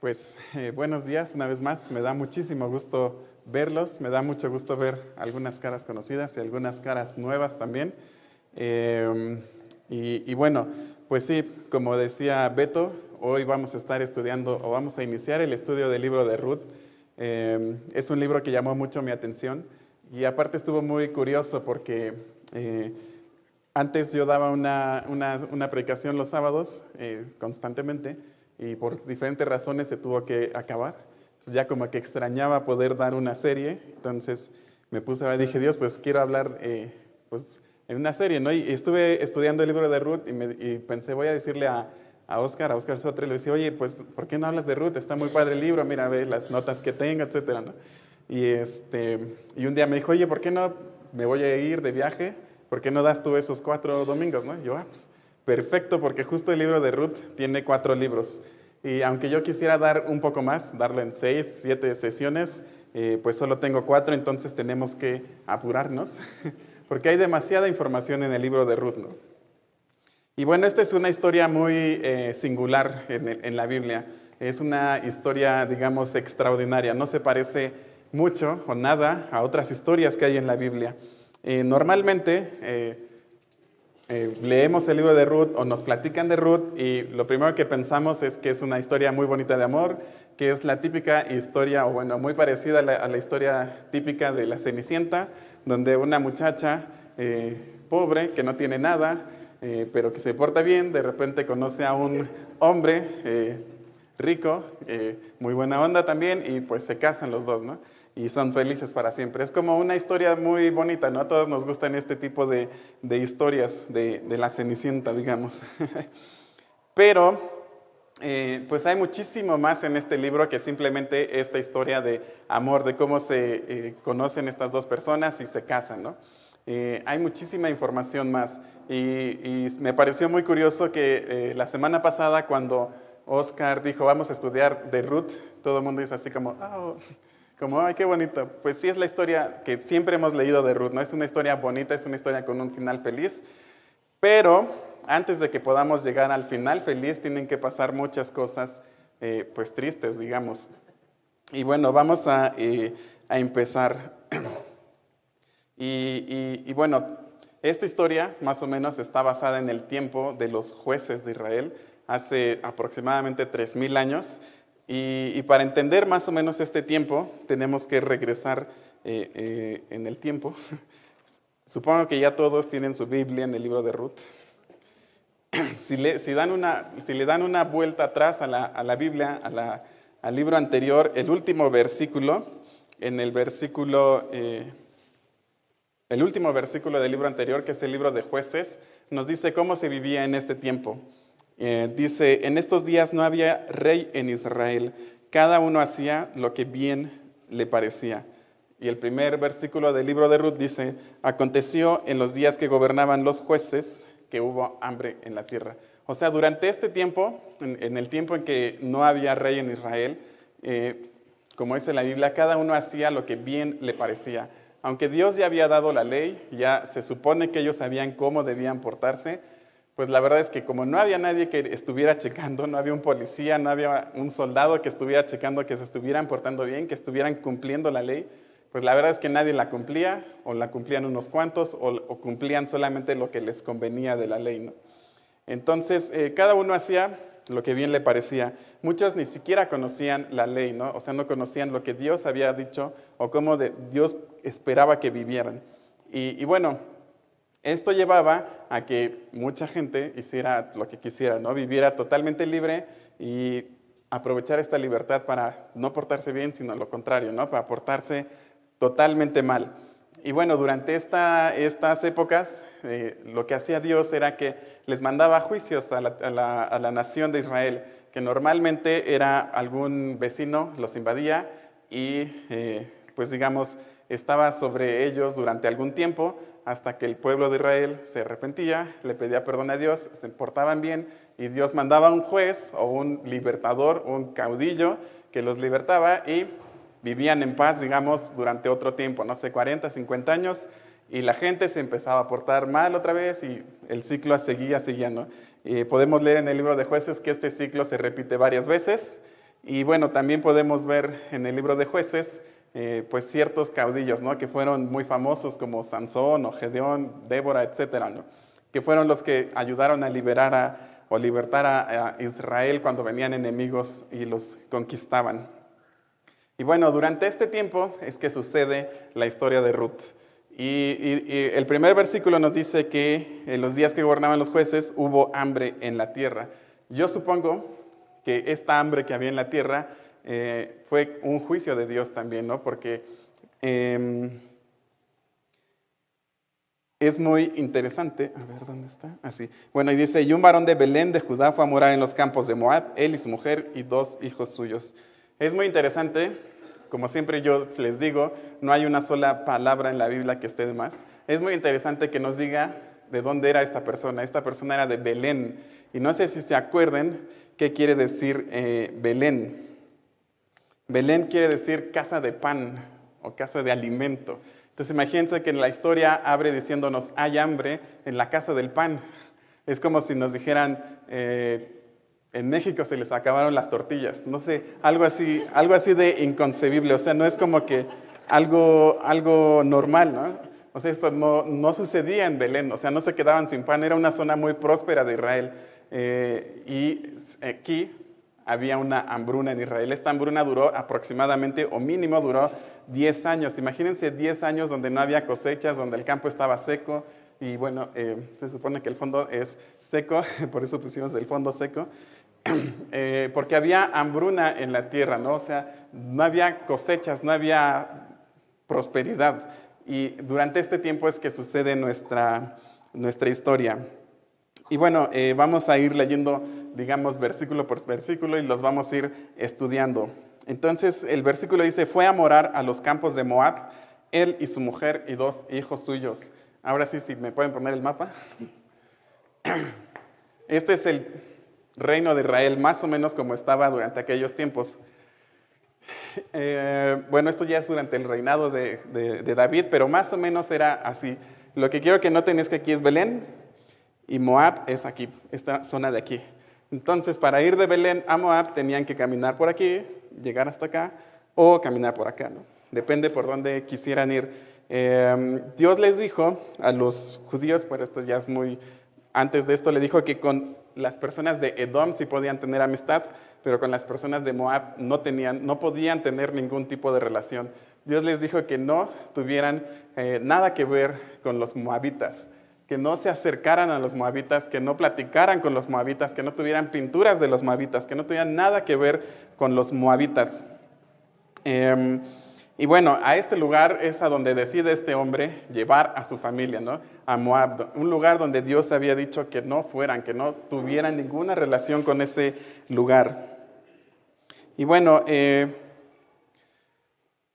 Pues eh, buenos días una vez más, me da muchísimo gusto verlos, me da mucho gusto ver algunas caras conocidas y algunas caras nuevas también. Em, y, bueno, pues sí, como decía Beto, hoy vamos a estar estudiando o vamos a iniciar el estudio del libro de Ruth. Em, es un libro que llamó mucho mi atención y aparte estuvo muy curioso porque eh, antes yo daba una, una, predicación los sábados eh, constantemente y por diferentes razones se tuvo que acabar. Entonces ya como que extrañaba poder dar una serie, entonces me puse a dije, Dios, pues quiero hablar eh, pues, en una serie, ¿no? Y estuve estudiando el libro de Ruth y, me, pensé, voy a decirle a, a Oscar, a Oscar Sotre, le decía, oye, pues, ¿por qué no hablas de Ruth? Está muy padre el libro, mira, ve las notas que tenga, etcétera, ¿no? Y, este, y un día me dijo, oye, ¿por qué no me voy a ir de viaje? ¿Por qué no das tú esos cuatro domingos, no? Y yo, ah, pues, perfecto, porque justo el libro de Ruth tiene cuatro libros. Y aunque yo quisiera dar un poco más, darlo en seis, siete sesiones, eh, pues solo tengo cuatro, entonces tenemos que apurarnos, porque hay demasiada información en el libro de Ruth. ¿no? Y bueno, esta es una historia muy eh, singular en, la Biblia. Es una historia, digamos, extraordinaria. No se parece mucho o nada a otras historias que hay en la Biblia. Eh, normalmente eh, leemos el libro de Ruth o nos platican de Ruth y lo primero que pensamos es que es una historia muy bonita de amor, que es la típica historia, o bueno, muy parecida a la, historia típica de la Cenicienta, donde una muchacha eh, pobre, que no tiene nada, eh, pero que se porta bien, de repente conoce a un hombre rico, muy buena onda también, y pues se casan los dos, ¿no? Y son felices para siempre. Es como una historia muy bonita, ¿no? A todos nos gustan este tipo de, historias de, la Cenicienta, digamos. Pero, eh, pues hay muchísimo más en este libro que simplemente esta historia de amor, de cómo se eh, conocen estas dos personas y se casan, ¿no? Eh, hay muchísima información más. Y, me pareció muy curioso que la semana pasada cuando Oscar dijo, vamos a estudiar de Ruth, todo el mundo hizo así como, oh, como, ay, qué bonito. Pues sí es la historia que siempre hemos leído de Ruth, ¿no? Es una historia bonita, es una historia con un final feliz, pero antes de que podamos llegar al final feliz, tienen que pasar muchas cosas, eh, pues tristes, digamos. Y bueno, vamos a, eh, empezar. y, y bueno, esta historia más o menos está basada en el tiempo de los jueces de Israel, hace aproximadamente 3.000 años. Y, para entender más o menos este tiempo, tenemos que regresar eh, eh, en el tiempo. Supongo que ya todos tienen su Biblia en el libro de Ruth. Si le, dan una, si le dan una vuelta atrás a la, Biblia, al libro anterior, el último versículo, en el versículo, eh, el último versículo del libro anterior, que es el libro de jueces, nos dice cómo se vivía en este tiempo. Eh, dice, en estos días no había rey en Israel, cada uno hacía lo que bien le parecía. Y el primer versículo del libro de Ruth dice, aconteció en los días que gobernaban los jueces que hubo hambre en la tierra. O sea, durante este tiempo, en, el tiempo en que no había rey en Israel, eh, como dice la Biblia, cada uno hacía lo que bien le parecía. Aunque Dios ya había dado la ley, ya se supone que ellos sabían cómo debían portarse, pues la verdad es que como no había nadie que estuviera checando, no había un policía, no había un soldado que estuviera checando que se estuvieran portando bien, que estuvieran cumpliendo la ley, pues la verdad es que nadie la cumplía, o la cumplían unos cuantos, o, cumplían solamente lo que les convenía de la ley. ¿no? Entonces, eh, cada uno hacía lo que bien le parecía. Muchos ni siquiera conocían la ley, ¿no? O sea, no conocían lo que Dios había dicho o cómo Dios esperaba que vivieran. y bueno, esto llevaba a que mucha gente hiciera lo que quisiera, ¿no? Viviera totalmente libre y aprovechar esta libertad para no portarse bien, sino lo contrario, ¿no? Para portarse totalmente mal. Y bueno, durante estas épocas, eh, lo que hacía Dios era que les mandaba juicios a la, nación de Israel, que normalmente era algún vecino, los invadía y, eh, pues digamos, estaba sobre ellos durante algún tiempo hasta que el pueblo de Israel se arrepentía, le pedía perdón a Dios, se portaban bien y Dios mandaba un juez o un libertador, un caudillo que los libertaba y vivían en paz, digamos, durante otro tiempo, no sé, 40, 50 años, y la gente se empezaba a portar mal otra vez y el ciclo seguía siguiendo. Y podemos leer en el libro de jueces que este ciclo se repite varias veces Y bueno, también podemos ver en el libro de jueces, eh, pues ciertos caudillos, ¿no? Que fueron muy famosos como Sansón o Gedeón, Débora, etcétera, ¿no? Que fueron los que ayudaron a liberar a, o libertar a, Israel cuando venían enemigos y los conquistaban. Y bueno, durante este tiempo es que sucede la historia de Ruth. Y, el primer versículo nos dice que en los días que gobernaban los jueces hubo hambre en la tierra. Yo supongo que esta hambre que había en la tierra eh, fue un juicio de Dios también, ¿no? Porque em, es muy interesante. A ver, ¿dónde está? Así. Ah, bueno, y dice, y un varón de Belén de Judá fue a morar en los campos de Moab, él y su mujer y dos hijos suyos. Es muy interesante, como siempre yo les digo, no hay una sola palabra en la Biblia que esté de más. Es muy interesante que nos diga de dónde era esta persona. Esta persona era de Belén. Y no sé si se acuerden qué quiere decir eh, Belén. Belén quiere decir casa de pan o casa de alimento. Entonces imagínense que en la historia abre diciéndonos, hay hambre en la casa del pan. Es como si nos dijeran, eh, en México se les acabaron las tortillas. No sé, algo así, algo así de inconcebible. O sea, no es como que algo, algo normal, ¿no? O sea, esto no, no sucedía en Belén, o sea, no se quedaban sin pan, era una zona muy próspera de Israel. Eh, y aquí había una hambruna en Israel. Esta hambruna duró aproximadamente, o mínimo duró 10 años. Imagínense 10 años donde no había cosechas, donde el campo estaba seco. Y bueno, eh, se supone que el fondo es seco, por eso pusimos el fondo seco. Eh, porque había hambruna en la tierra, ¿no? O sea, no había cosechas, no había prosperidad. Y durante este tiempo es que sucede nuestra, nuestra historia. Y bueno, eh, vamos a ir leyendo, digamos, versículo por versículo y los vamos a ir estudiando. Entonces, el versículo dice, fue a morar a los campos de Moab, él y su mujer y dos hijos suyos. Ahora sí, si me pueden poner el mapa. Este es el reino de Israel, más o menos como estaba durante aquellos tiempos. Eh, bueno, esto ya es durante el reinado de, de David, pero más o menos era así. Lo que quiero que noten es que aquí es Belén, y Moab es aquí, esta zona de aquí. Entonces, para ir de Belén a Moab tenían que caminar por aquí, llegar hasta acá, o caminar por acá, ¿no? Depende por dónde quisieran ir. Em, Dios les dijo a los judíos, por esto ya es muy, antes de esto le dijo que con las personas de Edom sí podían tener amistad, pero con las personas de Moab no, tenían, no podían tener ningún tipo de relación. Dios les dijo que no tuvieran eh, nada que ver con los moabitas que no se acercaran a los moabitas, que no platicaran con los moabitas, que no tuvieran pinturas de los moabitas, que no tuvieran nada que ver con los moabitas. Em, y bueno, a este lugar es a donde decide este hombre llevar a su familia, ¿no? A Moab, un lugar donde Dios había dicho que no fueran, que no tuvieran ninguna relación con ese lugar. Y bueno, eh,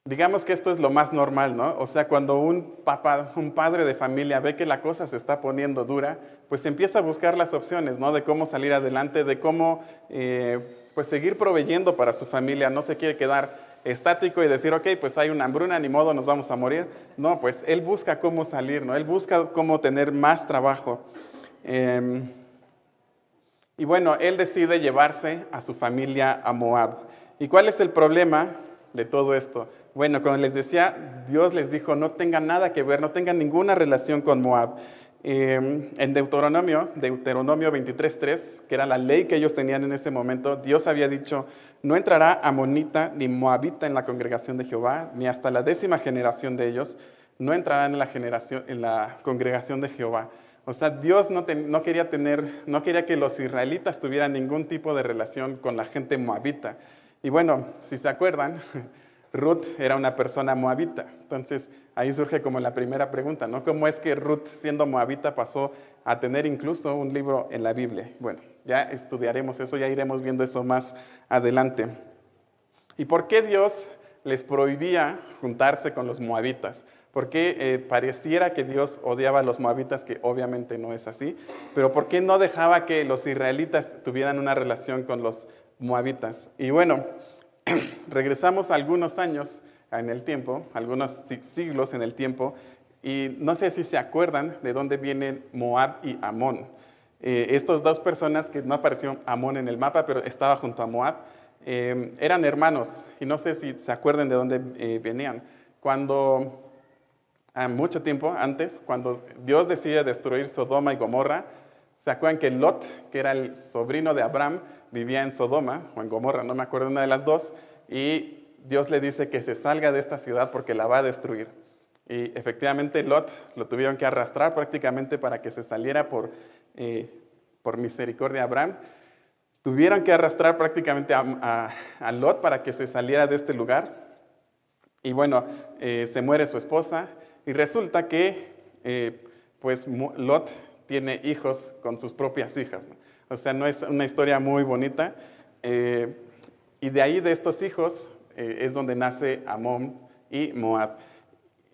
Digamos que esto es lo más normal, ¿no? O sea, cuando un papá, un padre de familia ve que la cosa se está poniendo dura, pues empieza a buscar las opciones, ¿no? De cómo salir adelante, de cómo, eh, pues seguir proveyendo para su familia. No se quiere quedar estático y decir, ok, pues hay una hambruna, ni modo, nos vamos a morir. No, pues él busca cómo salir, ¿no? Él busca cómo tener más trabajo. Em, y bueno, él decide llevarse a su familia a Moab. ¿Y cuál es el problema de todo esto? Bueno, como les decía, Dios les dijo, no tengan nada que ver, no tengan ninguna relación con Moab. Em, en Deuteronomio, Deuteronomio 23.3, que era la ley que ellos tenían en ese momento, Dios había dicho, no entrará amonita ni moabita en la congregación de Jehová, ni hasta la décima generación de ellos, no entrarán en la, generación, en la congregación de Jehová. O sea, Dios no, no, quería tener, no quería que los israelitas tuvieran ningún tipo de relación con la gente moabita. Y bueno, si se acuerdan, Ruth era una persona moabita. Entonces ahí surge como la primera pregunta, ¿no? ¿Cómo es que Ruth siendo moabita pasó a tener incluso un libro en la Biblia? Bueno, ya estudiaremos eso, ya iremos viendo eso más adelante. ¿Y por qué Dios les prohibía juntarse con los moabitas? ¿Por qué eh, pareciera que Dios odiaba a los moabitas, que obviamente no es así? Pero ¿por qué no dejaba que los israelitas tuvieran una relación con los moabitas? Y bueno, regresamos algunos años en el tiempo, algunos siglos en el tiempo, y no sé si se acuerdan de dónde vienen Moab y Amón. Eh, estas dos personas que no apareció Amón en el mapa, pero estaba junto a Moab, eh, eran hermanos y no sé si se acuerdan de dónde eh, venían. Cuando, a mucho tiempo antes, cuando Dios decide destruir Sodoma y Gomorra, ¿se acuerdan que Lot, que era el sobrino de Abraham, vivía en Sodoma o en Gomorra, no me acuerdo una de las dos, y Dios le dice que se salga de esta ciudad porque la va a destruir. Y efectivamente Lot lo tuvieron que arrastrar prácticamente para que se saliera por, eh, por misericordia de Abraham. Tuvieron que arrastrar prácticamente a, Lot para que se saliera de este lugar. Y bueno, eh, se muere su esposa y resulta que eh, pues Lot tiene hijos con sus propias hijas. O sea, no es una historia muy bonita. y de ahí, de estos hijos, es donde nace Amón y Moab.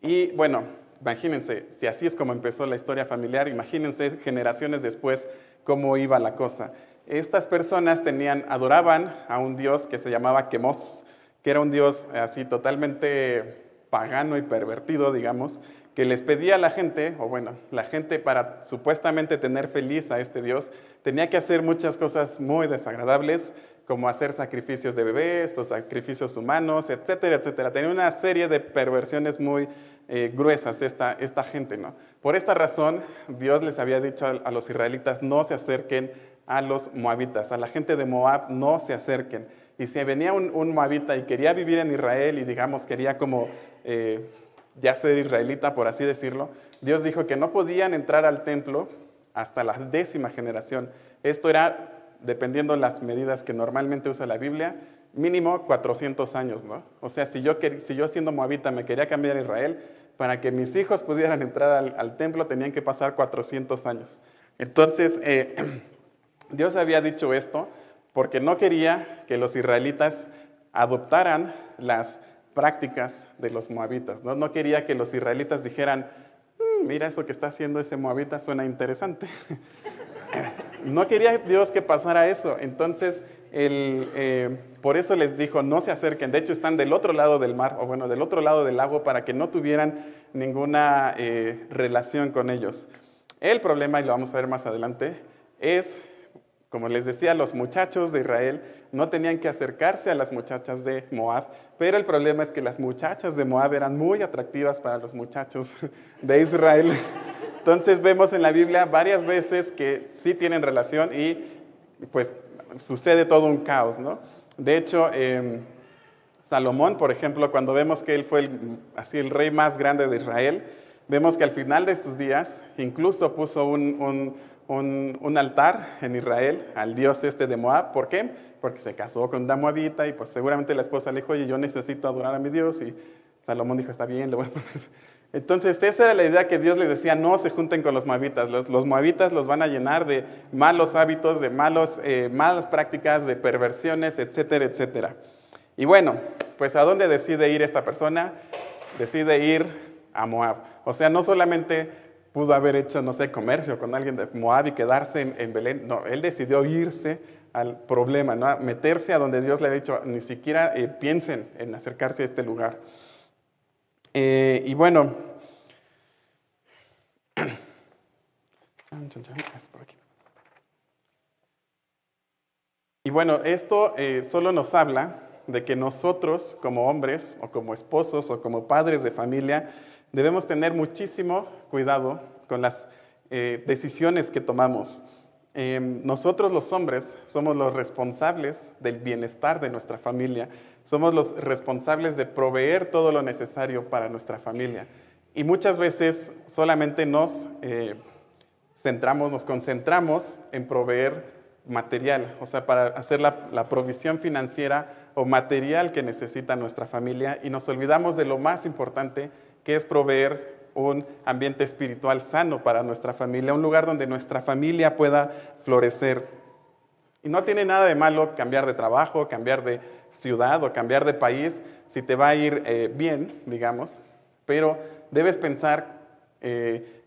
Y bueno, imagínense, si así es como empezó la historia familiar, imagínense generaciones después cómo iba la cosa. Estas personas tenían, adoraban a un dios que se llamaba Quemos, que era un dios así totalmente pagano y pervertido, digamos, que les pedía a la gente, o bueno, la gente para supuestamente tener feliz a este Dios, tenía que hacer muchas cosas muy desagradables, como hacer sacrificios de bebés o sacrificios humanos, etcétera, etcétera. Tenía una serie de perversiones muy eh, gruesas esta, esta gente, ¿no? Por esta razón, Dios les había dicho a, los israelitas, no se acerquen a los moabitas, a la gente de Moab no se acerquen. Y si venía un, moabita y quería vivir en Israel y digamos quería como eh, ya ser israelita, por así decirlo, Dios dijo que no podían entrar al templo hasta la décima generación. Esto era dependiendo las medidas que normalmente usa la Biblia, mínimo 400 años, ¿no? O sea, si yo, si yo siendo moabita me quería cambiar a Israel, para que mis hijos pudieran entrar al, templo tenían que pasar 400 años. Entonces, eh, Dios había dicho esto porque no quería que los israelitas adoptaran las prácticas de los moabitas, ¿no? Quería que los israelitas dijeran, mm, mira eso que está haciendo ese moabita suena interesante. no quería Dios que pasara eso. Entonces, eh, por eso les dijo, no se acerquen. De hecho, están del otro lado del mar, o bueno, del otro lado del lago, para que no tuvieran ninguna eh, relación con ellos. El problema, y lo vamos a ver más adelante, es, como les decía, los muchachos de Israel no tenían que acercarse a las muchachas de Moab, pero el problema es que las muchachas de Moab eran muy atractivas para los muchachos de Israel. Entonces vemos en la Biblia varias veces que sí tienen relación y pues sucede todo un caos, ¿no? De hecho, em, Salomón, por ejemplo, cuando vemos que él fue el, así el rey más grande de Israel, vemos que al final de sus días incluso puso un, un, altar en Israel al dios este de Moab. ¿Por qué? Porque se casó con una moabita y pues seguramente la esposa le dijo, oye, yo necesito adorar a mi dios y Salomón dijo, está bien, le voy a poner entonces, esa era la idea que Dios les decía, no se junten con los moabitas. Los, moabitas los van a llenar de malos hábitos, de malos, eh, malas prácticas, de perversiones, etcétera, etcétera. Y bueno, pues ¿a dónde decide ir esta persona? Decide ir a Moab. O sea, no solamente pudo haber hecho, no sé, comercio con alguien de Moab y quedarse en, Belén. No, él decidió irse al problema, ¿no? meterse a donde Dios le ha dicho, ni siquiera eh, piensen en acercarse a este lugar. Eh, y bueno, y bueno, esto eh, solo nos habla de que nosotros como hombres o como esposos o como padres de familia debemos tener muchísimo cuidado con las eh, decisiones que tomamos. Em, nosotros los hombres somos los responsables del bienestar de nuestra familia, somos los responsables de proveer todo lo necesario para nuestra familia. Y muchas veces solamente nos eh, centramos, nos concentramos en proveer material, o sea, para hacer la, la, provisión financiera o material que necesita nuestra familia y nos olvidamos de lo más importante, que es proveer un ambiente espiritual sano para nuestra familia, un lugar donde nuestra familia pueda florecer. Y no tiene nada de malo cambiar de trabajo, cambiar de ciudad o cambiar de país si te va a ir eh, bien, digamos, pero debes pensar, eh,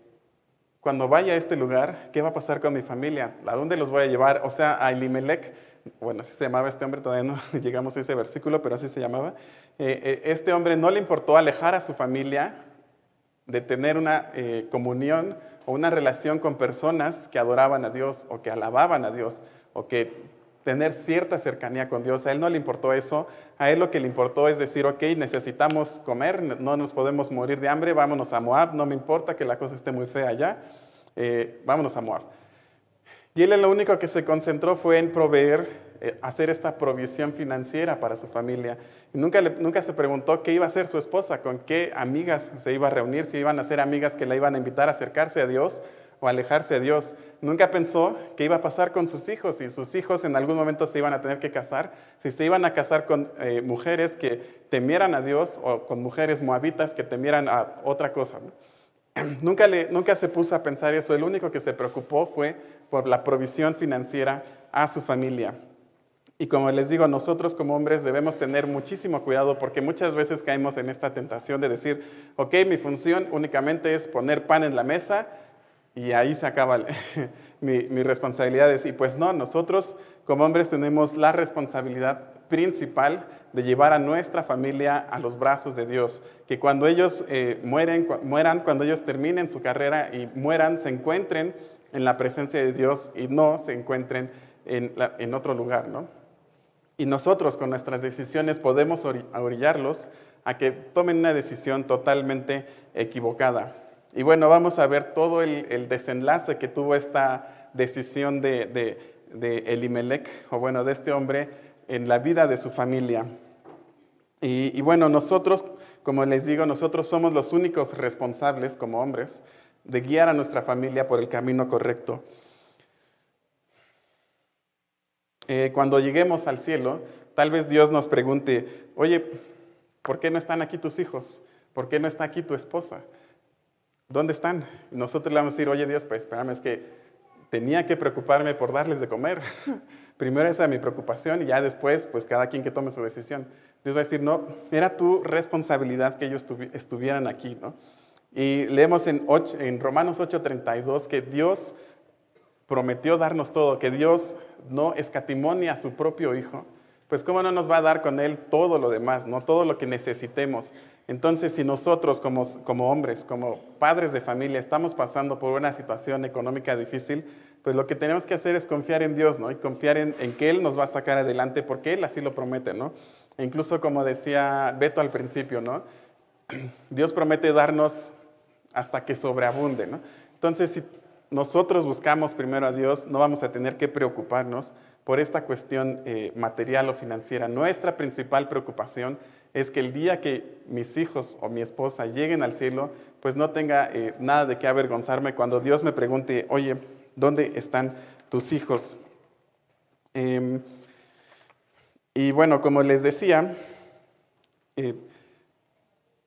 cuando vaya a este lugar, ¿qué va a pasar con mi familia? ¿A dónde los voy a llevar? O sea, a Elimelech, bueno, así se llamaba este hombre, todavía no llegamos a ese versículo, pero así se llamaba. Eh, este hombre no le importó alejar a su familia de tener una eh, comunión o una relación con personas que adoraban a Dios o que alababan a Dios o que tener cierta cercanía con Dios. A él no le importó eso, a él lo que le importó es decir, ok, necesitamos comer, no nos podemos morir de hambre, vámonos a Moab, no me importa que la cosa esté muy fea allá, eh, vámonos a Moab. Y él lo único que se concentró fue en proveer, eh, hacer esta provisión financiera para su familia. Y nunca, nunca se preguntó qué iba a hacer su esposa, con qué amigas se iba a reunir, si iban a ser amigas que la iban a invitar a acercarse a Dios o alejarse de Dios. Nunca pensó qué iba a pasar con sus hijos, si sus hijos en algún momento se iban a tener que casar, si se iban a casar con eh, mujeres que temieran a Dios o con mujeres moabitas que temieran a otra cosa. Nunca, nunca se puso a pensar eso, el único que se preocupó fue por la provisión financiera a su familia. Y como les digo, nosotros como hombres debemos tener muchísimo cuidado porque muchas veces caemos en esta tentación de decir, ok, mi función únicamente es poner pan en la mesa y ahí se acaba mi, mis responsabilidades. Y pues no, nosotros como hombres tenemos la responsabilidad principal de llevar a nuestra familia a los brazos de Dios. Que cuando ellos eh, mueren, mueran, cuando ellos terminen su carrera y mueran, se encuentren en la presencia de Dios y no se encuentren en, en otro lugar, ¿no? Y nosotros con nuestras decisiones podemos orillarlos a que tomen una decisión totalmente equivocada. Y bueno, vamos a ver todo el, desenlace que tuvo esta decisión de, de, Elimelech, o bueno, de este hombre, en la vida de su familia. Y, bueno, nosotros, como les digo, nosotros somos los únicos responsables como hombres de guiar a nuestra familia por el camino correcto. Eh, cuando lleguemos al cielo, tal vez Dios nos pregunte, oye, ¿por qué no están aquí tus hijos? ¿Por qué no está aquí tu esposa? ¿dónde están? nosotros le vamos a decir, oye Dios, pues espérame, es que tenía que preocuparme por darles de comer. Primero esa es mi preocupación y ya después, pues cada quien que tome su decisión. Dios va a decir, no, era tu responsabilidad que ellos estuvieran aquí, ¿no? Y leemos en, en Romanos 8:32 que Dios prometió darnos todo, que Dios no escatimonia a su propio Hijo, pues cómo no nos va a dar con Él todo lo demás, no todo lo que necesitemos. Entonces, si nosotros como, como hombres, como padres de familia, estamos pasando por una situación económica difícil, pues lo que tenemos que hacer es confiar en Dios, ¿no? Y confiar en, que Él nos va a sacar adelante, porque Él así lo promete, ¿no? E incluso como decía Beto al principio, ¿no? Dios promete darnos hasta que sobreabunde, ¿no? Entonces, si nosotros buscamos primero a Dios, no vamos a tener que preocuparnos por esta cuestión eh, material o financiera. Nuestra principal preocupación es que el día que mis hijos o mi esposa lleguen al cielo, pues no tenga eh, nada de qué avergonzarme cuando Dios me pregunte, oye, ¿dónde están tus hijos? Em, y bueno, como les decía, eh,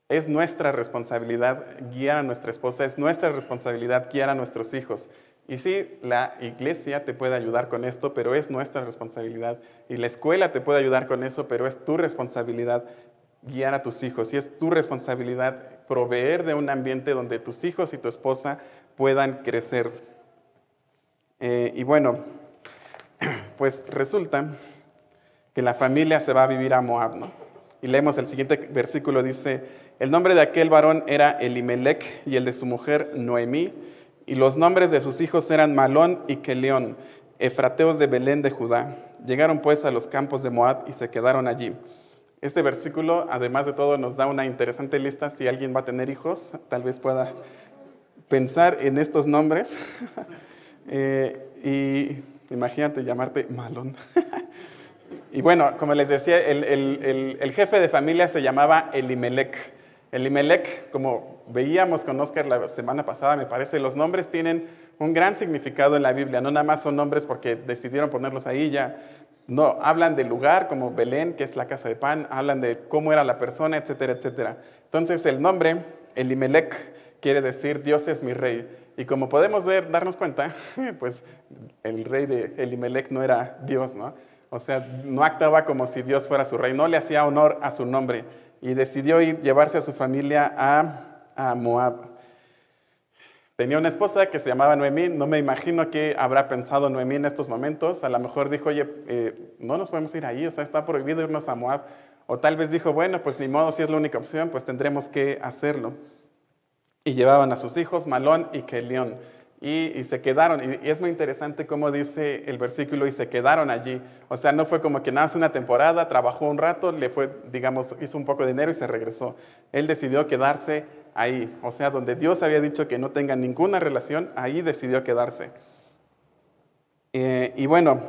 es nuestra responsabilidad guiar a nuestra esposa, es nuestra responsabilidad guiar a nuestros hijos. Y sí, la iglesia te puede ayudar con esto, pero es nuestra responsabilidad. Y la escuela te puede ayudar con eso, pero es tu responsabilidad guiar a tus hijos y es tu responsabilidad proveer de un ambiente donde tus hijos y tu esposa puedan crecer. Eh, y bueno, pues resulta que la familia se va a vivir a Moab, ¿no? Y leemos el siguiente versículo, dice, el nombre de aquel varón era Elimelech y el de su mujer Noemí, y los nombres de sus hijos eran Malón y Keleón, efrateos de Belén de Judá. Llegaron pues a los campos de Moab y se quedaron allí. Este versículo, además de todo, nos da una interesante lista. Si alguien va a tener hijos, tal vez pueda pensar en estos nombres. Eh, y imagínate llamarte Malón. y bueno, como les decía, el, jefe de familia se llamaba Elimelech. Elimelech, como veíamos con Oscar la semana pasada, me parece, los nombres tienen un gran significado en la Biblia. No nada más son nombres porque decidieron ponerlos ahí ya no, hablan del lugar como Belén, que es la casa de pan, hablan de cómo era la persona, etcétera, etcétera. Entonces el nombre, Elimelech, quiere decir Dios es mi rey. Y como podemos ver, darnos cuenta, pues el rey de Elimelech no era Dios, ¿no? O sea, no actuaba como si Dios fuera su rey, no le hacía honor a su nombre. Y decidió ir, llevarse a su familia a, a Moab. Tenía una esposa que se llamaba Noemí, no me imagino qué habrá pensado Noemí en estos momentos, a lo mejor dijo, oye, eh, no nos podemos ir ahí, o sea, está prohibido irnos a Moab, o tal vez dijo, bueno, pues ni modo, si es la única opción, pues tendremos que hacerlo. Y llevaban a sus hijos, Malón y Kelión. Y, se quedaron. Y, es muy interesante cómo dice el versículo, y se quedaron allí. O sea, no fue como que nada, una temporada, trabajó un rato, le fue, digamos, hizo un poco de dinero y se regresó. Él decidió quedarse ahí. O sea, donde Dios había dicho que no tenga ninguna relación, ahí decidió quedarse. Eh, y bueno,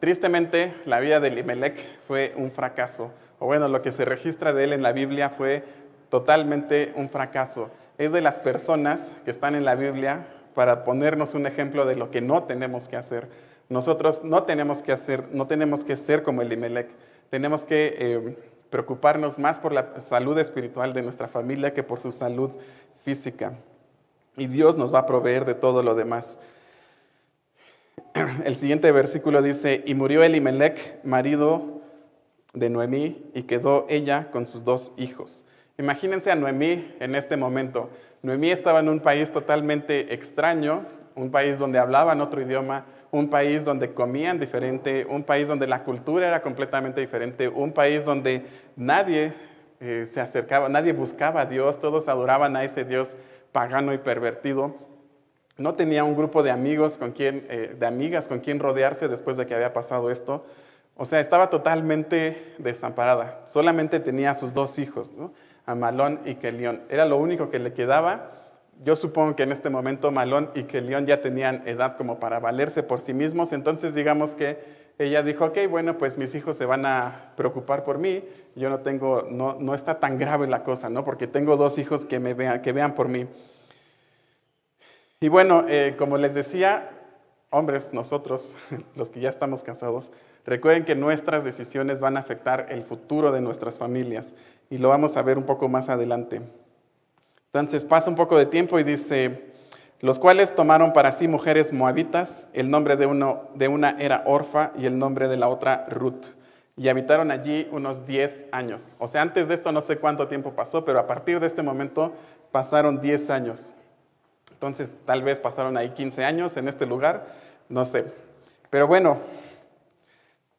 tristemente la vida de Elimelech fue un fracaso. O bueno, lo que se registra de él en la Biblia fue totalmente un fracaso. Es de las personas que están en la Biblia para ponernos un ejemplo de lo que no tenemos que hacer. Nosotros no tenemos que hacer, no tenemos que ser como Elimelech. Tenemos que eh, preocuparnos más por la salud espiritual de nuestra familia que por su salud física. Y Dios nos va a proveer de todo lo demás. El siguiente versículo dice, y murió Elimelech, marido de Noemí, y quedó ella con sus dos hijos. Imagínense a Noemí en este momento. Noemí estaba en un país totalmente extraño, un país donde hablaban otro idioma, un país donde comían diferente, un país donde la cultura era completamente diferente, un país donde nadie eh, se acercaba, nadie buscaba a Dios, todos adoraban a ese Dios pagano y pervertido. No tenía un grupo de amigos con quien, eh, de amigas con quien rodearse después de que había pasado esto. O sea, estaba totalmente desamparada. Solamente tenía a sus dos hijos, a Malón y Kelión. Era lo único que le quedaba yo supongo que en este momento Malón y que León ya tenían edad como para valerse por sí mismos, entonces digamos que ella dijo, ok, bueno, pues mis hijos se van a preocupar por mí, yo no tengo, no, no está tan grave la cosa, ¿no? Porque tengo dos hijos que me vean, que vean por mí. Y bueno, eh, como les decía, hombres, nosotros, los que ya estamos casados, recuerden que nuestras decisiones van a afectar el futuro de nuestras familias y lo vamos a ver un poco más adelante. Entonces pasa un poco de tiempo y dice, los cuales tomaron para sí mujeres moabitas, el nombre de, uno, de una era Orfa y el nombre de la otra Ruth, y habitaron allí unos 10 años. O sea, antes de esto no sé cuánto tiempo pasó, pero a partir de este momento pasaron 10 años. Entonces, tal vez pasaron ahí 15 años en este lugar, no sé. Pero bueno,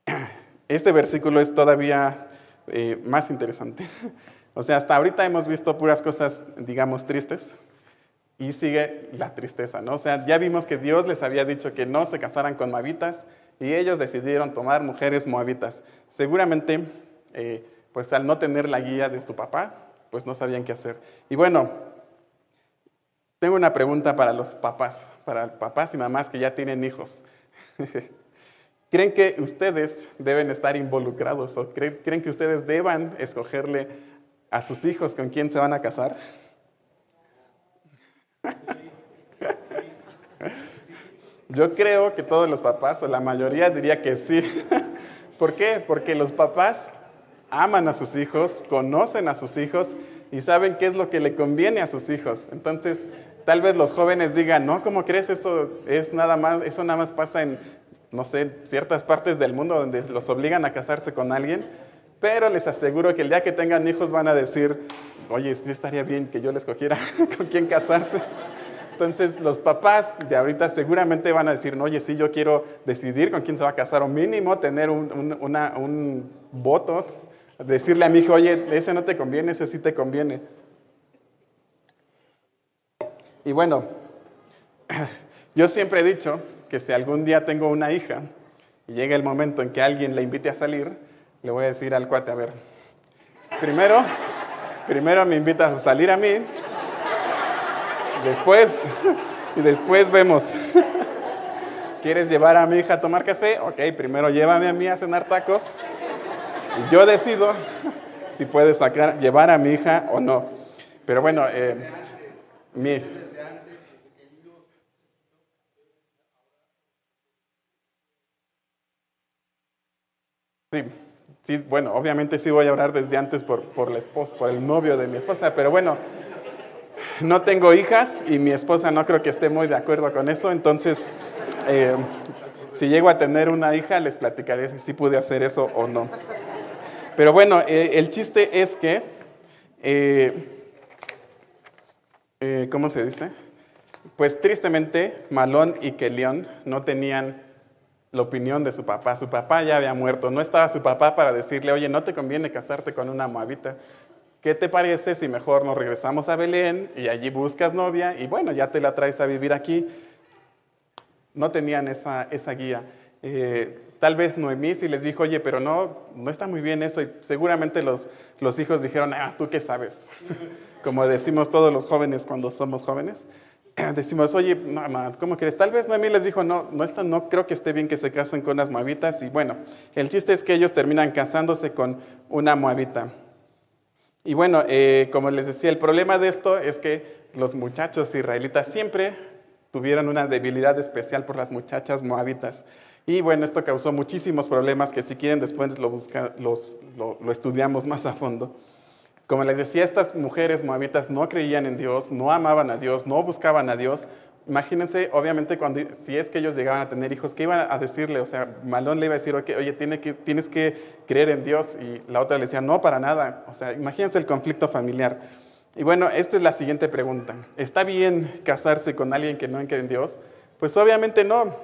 este versículo es todavía eh, más interesante. O sea, hasta ahorita hemos visto puras cosas, digamos, tristes y sigue la tristeza, ¿no? O sea, ya vimos que Dios les había dicho que no se casaran con moabitas y ellos decidieron tomar mujeres moabitas. Seguramente, eh, pues al no tener la guía de su papá, pues no sabían qué hacer. Y bueno, tengo una pregunta para los papás, para papás y mamás que ya tienen hijos. ¿Creen que ustedes deben estar involucrados o creen que ustedes deban escogerle a sus hijos con quién se van a casar? Yo creo que todos los papás, o la mayoría diría que sí. ¿Por qué? Porque los papás aman a sus hijos, conocen a sus hijos y saben qué es lo que le conviene a sus hijos. Entonces, tal vez los jóvenes digan, no, ¿cómo crees? Eso es nada más, eso nada más pasa en, no sé, ciertas partes del mundo donde los obligan a casarse con alguien. Pero les aseguro que el día que tengan hijos van a decir, oye, sí estaría bien que yo les cogiera con quién casarse. Entonces los papás de ahorita seguramente van a decir, oye, sí, yo quiero decidir con quién se va a casar o mínimo tener un, un voto, decirle a mi hijo, oye, ese no te conviene, ese sí te conviene. Y bueno, yo siempre he dicho que si algún día tengo una hija y llega el momento en que alguien la invite a salir, le voy a decir al cuate, a ver, primero, primero me invitas a salir a mí, después, y después vemos. ¿Quieres llevar a mi hija a tomar café? Ok, primero llévame a mí a cenar tacos y yo decido si puedes sacar, llevar a mi hija o no. Pero bueno, eh, mi, Sí, Sí, bueno, obviamente sí voy a orar desde antes por, por la esposa, por el novio de mi esposa, pero bueno, no tengo hijas y mi esposa no creo que esté muy de acuerdo con eso, entonces eh, si llego a tener una hija les platicaré si pude hacer eso o no. Pero bueno, eh, el chiste es que, eh, ¿cómo se dice? Pues tristemente Malón y Kelión no tenían la opinión de su papá. Su papá ya había muerto. No estaba su papá para decirle, oye, no te conviene casarte con una moabita. ¿Qué te parece si mejor nos regresamos a Belén y allí buscas novia y bueno, ya te la traes a vivir aquí? no tenían esa, esa guía. Eh, tal vez Noemí sí les dijo, oye, pero no, no está muy bien eso. Y seguramente los, los hijos dijeron, ah, ¿tú qué sabes? Como decimos todos los jóvenes cuando somos jóvenes. Decimos, oye, mamá, ¿cómo crees? Tal vez Noemí les dijo, no, no, está, no creo que esté bien que se casen con las moabitas. Y bueno, el chiste es que ellos terminan casándose con una moabita. Y bueno, eh, como les decía, el problema de esto es que los muchachos israelitas siempre tuvieron una debilidad especial por las muchachas moabitas. Y bueno, esto causó muchísimos problemas que si quieren después lo, lo, estudiamos más a fondo. Como les decía, estas mujeres moabitas no creían en Dios, no amaban a Dios, no buscaban a Dios. Imagínense, obviamente, cuando, si es que ellos llegaban a tener hijos, ¿qué iban a decirle? O sea, Malón le iba a decir, oye, tiene tienes que creer en Dios. Y la otra le decía, no, para nada. O sea, imagínense el conflicto familiar. Y bueno, esta es la siguiente pregunta. ¿Está bien casarse con alguien que no cree en Dios? Pues obviamente no.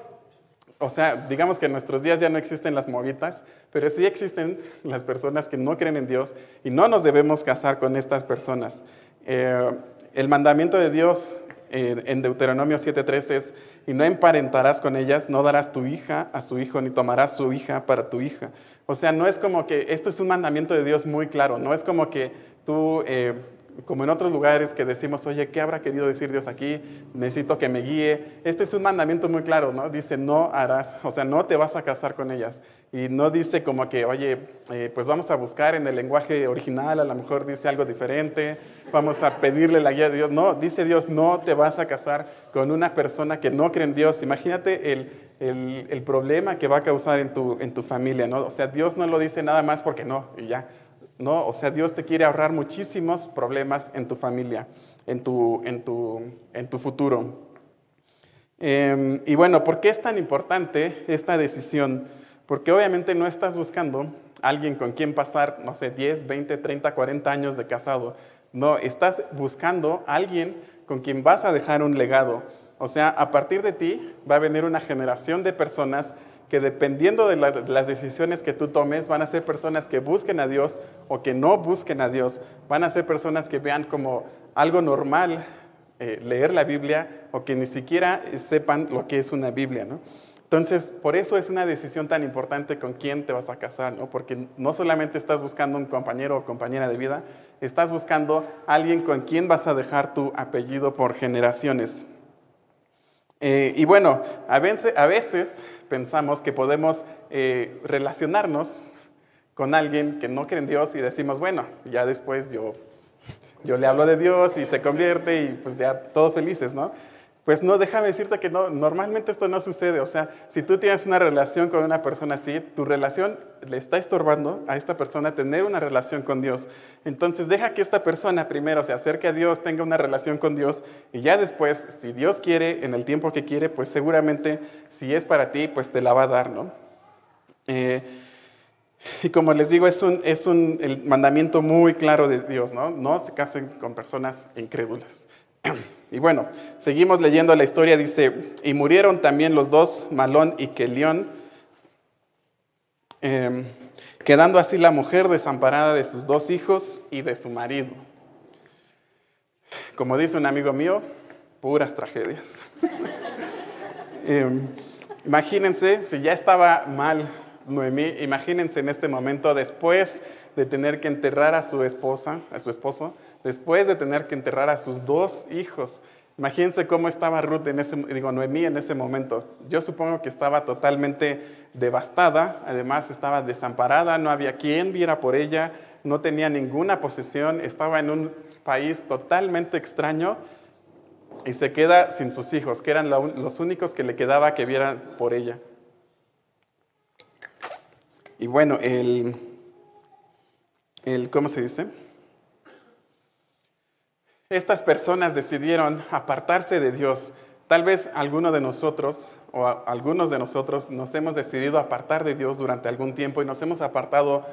O sea, digamos que en nuestros días ya no existen las movitas, pero sí existen las personas que no creen en Dios y no nos debemos casar con estas personas. Eh, el mandamiento de Dios eh, en Deuteronomio 7:3 es, y no emparentarás con ellas, no darás tu hija a su hijo, ni tomarás su hija para tu hija. O sea, no es como que, esto es un mandamiento de Dios muy claro, no es como que tú eh, como en otros lugares que decimos, oye, ¿qué habrá querido decir Dios aquí? Necesito que me guíe. Este es un mandamiento muy claro, ¿no? Dice, no harás, o sea, no te vas a casar con ellas. Y no dice como que, oye, eh, pues vamos a buscar en el lenguaje original, a lo mejor dice algo diferente, vamos a pedirle la guía de Dios. No, dice Dios, no te vas a casar con una persona que no cree en Dios. Imagínate el, el, el problema que va a causar en tu, en tu familia, ¿no? O sea, Dios no lo dice nada más porque no, y ya. ¿No? O sea, Dios te quiere ahorrar muchísimos problemas en tu familia, en tu, en tu, en tu futuro. Em, y bueno, ¿por qué es tan importante esta decisión? Porque obviamente no estás buscando alguien con quien pasar, no sé, 10, 20, 30, 40 años de casado. No, estás buscando alguien con quien vas a dejar un legado. O sea, a partir de ti va a venir una generación de personas que dependiendo de las decisiones que tú tomes, van a ser personas que busquen a Dios o que no busquen a Dios. Van a ser personas que vean como algo normal eh, leer la Biblia o que ni siquiera sepan lo que es una Biblia, ¿no? Entonces, por eso es una decisión tan importante con quién te vas a casar, ¿no? Porque no solamente estás buscando un compañero o compañera de vida, estás buscando alguien con quien vas a dejar tu apellido por generaciones. Eh, y bueno, a veces, a veces pensamos que podemos eh, relacionarnos con alguien que no cree en Dios y decimos, bueno, ya después yo, yo le hablo de Dios y se convierte y pues ya todos felices, ¿no? Pues no, déjame decirte que no, normalmente esto no sucede. O sea, si tú tienes una relación con una persona así, tu relación le está estorbando a esta persona tener una relación con Dios. Entonces deja que esta persona primero se acerque a Dios, tenga una relación con Dios y ya después, si Dios quiere, en el tiempo que quiere, pues seguramente si es para ti, pues te la va a dar, ¿no? Eh, y como les digo, es un, es un el mandamiento muy claro de Dios, ¿no? No se casen con personas incrédulas. Y bueno, seguimos leyendo la historia, dice, y murieron también los dos, Malón y Kelión, em, quedando así la mujer desamparada de sus dos hijos y de su marido. Como dice un amigo mío, puras tragedias. Em, imagínense, si ya estaba mal Noemí, imagínense en este momento después de tener que enterrar a su esposa, a su esposo, después de tener que enterrar a sus dos hijos. Imagínense cómo estaba Ruth en ese, digo, Noemí en ese momento. Yo supongo que estaba totalmente devastada, además estaba desamparada, no había quien viera por ella, no tenía ninguna posesión, estaba en un país totalmente extraño y se queda sin sus hijos, que eran los únicos que le quedaba que vieran por ella. Y bueno, el, el ¿cómo se dice? Estas personas decidieron apartarse de Dios. Tal vez alguno de nosotros o algunos de nosotros nos hemos decidido apartar de Dios durante algún tiempo y nos hemos apartado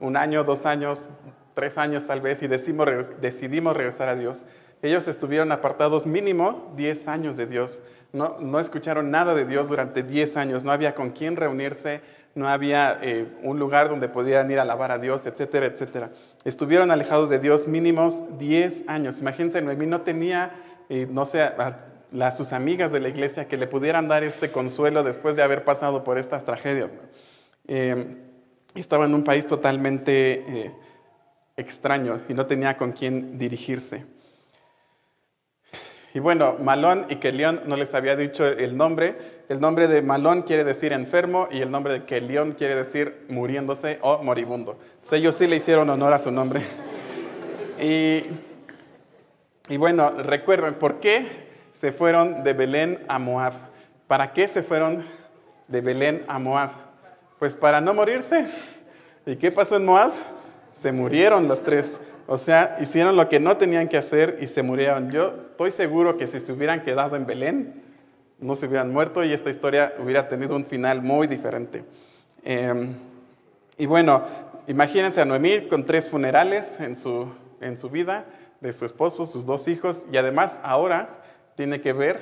un año, dos años, tres años tal vez y decimos, decidimos regresar a Dios. Ellos estuvieron apartados mínimo 10 años de Dios. No, no escucharon nada de Dios durante 10 años. No había con quién reunirse, no había eh, un lugar donde podían ir a alabar a Dios, etcétera, etcétera. Estuvieron alejados de Dios mínimos 10 años. Imagínense, Noemí no tenía, eh, no sé, las, sus amigas de la iglesia que le pudieran dar este consuelo después de haber pasado por estas tragedias. Eh, estaba en un país totalmente eh, extraño y no tenía con quién dirigirse. Y bueno, Malón y Kelión no les había dicho el nombre. El nombre de Malón quiere decir enfermo y el nombre de Kelión quiere decir muriéndose o moribundo. ellos sí le hicieron honor a su nombre. y, y bueno, recuerden, ¿por qué se fueron de Belén a Moab? ¿Para qué se fueron de Belén a Moab? Pues para no morirse. ¿Y qué pasó en Moab? Se murieron los tres. O sea, hicieron lo que no tenían que hacer y se murieron. Yo estoy seguro que si se hubieran quedado en Belén, no se hubieran muerto y esta historia hubiera tenido un final muy diferente. Em, y bueno, imagínense a Noemí con tres funerales en su, en su vida, de su esposo, sus dos hijos, y además ahora tiene que ver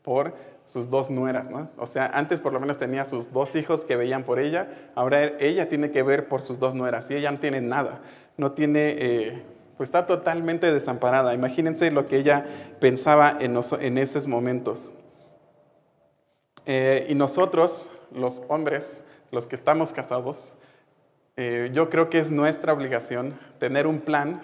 por sus dos nueras. O sea, antes por lo menos tenía sus dos hijos que veían por ella, ahora ella tiene que ver por sus dos nueras y ella no tiene nada no tiene, eh, pues está totalmente desamparada. Imagínense lo que ella pensaba en, esos momentos. Eh, y nosotros, los hombres, los que estamos casados, eh, yo creo que es nuestra obligación tener un plan,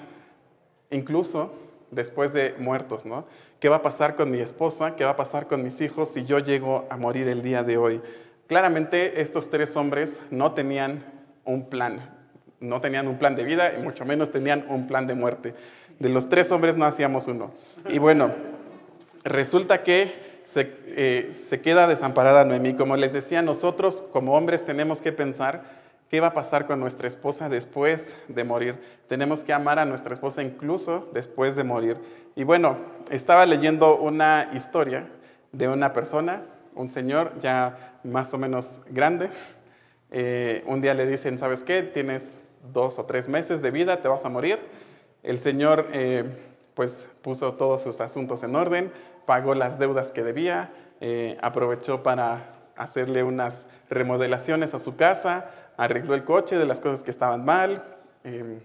incluso después de muertos, ¿no? ¿Qué va a pasar con mi esposa? ¿Qué va a pasar con mis hijos si yo llego a morir el día de hoy? Claramente estos tres hombres no tenían un plan, no tenían un plan de vida y mucho menos tenían un plan de muerte. De los tres hombres no hacíamos uno. Y bueno, resulta que se, eh, se queda desamparada Noemí. Como les decía, nosotros como hombres tenemos que pensar qué va a pasar con nuestra esposa después de morir. Tenemos que amar a nuestra esposa incluso después de morir. Y bueno, estaba leyendo una historia de una persona, un señor ya más o menos grande. Eh, un día le dicen, ¿sabes qué? Tienes dos o tres meses de vida, te vas a morir. El Señor eh, pues puso todos sus asuntos en orden, pagó las deudas que debía, eh, aprovechó para hacerle unas remodelaciones a su casa, arregló el coche de las cosas que estaban mal, em,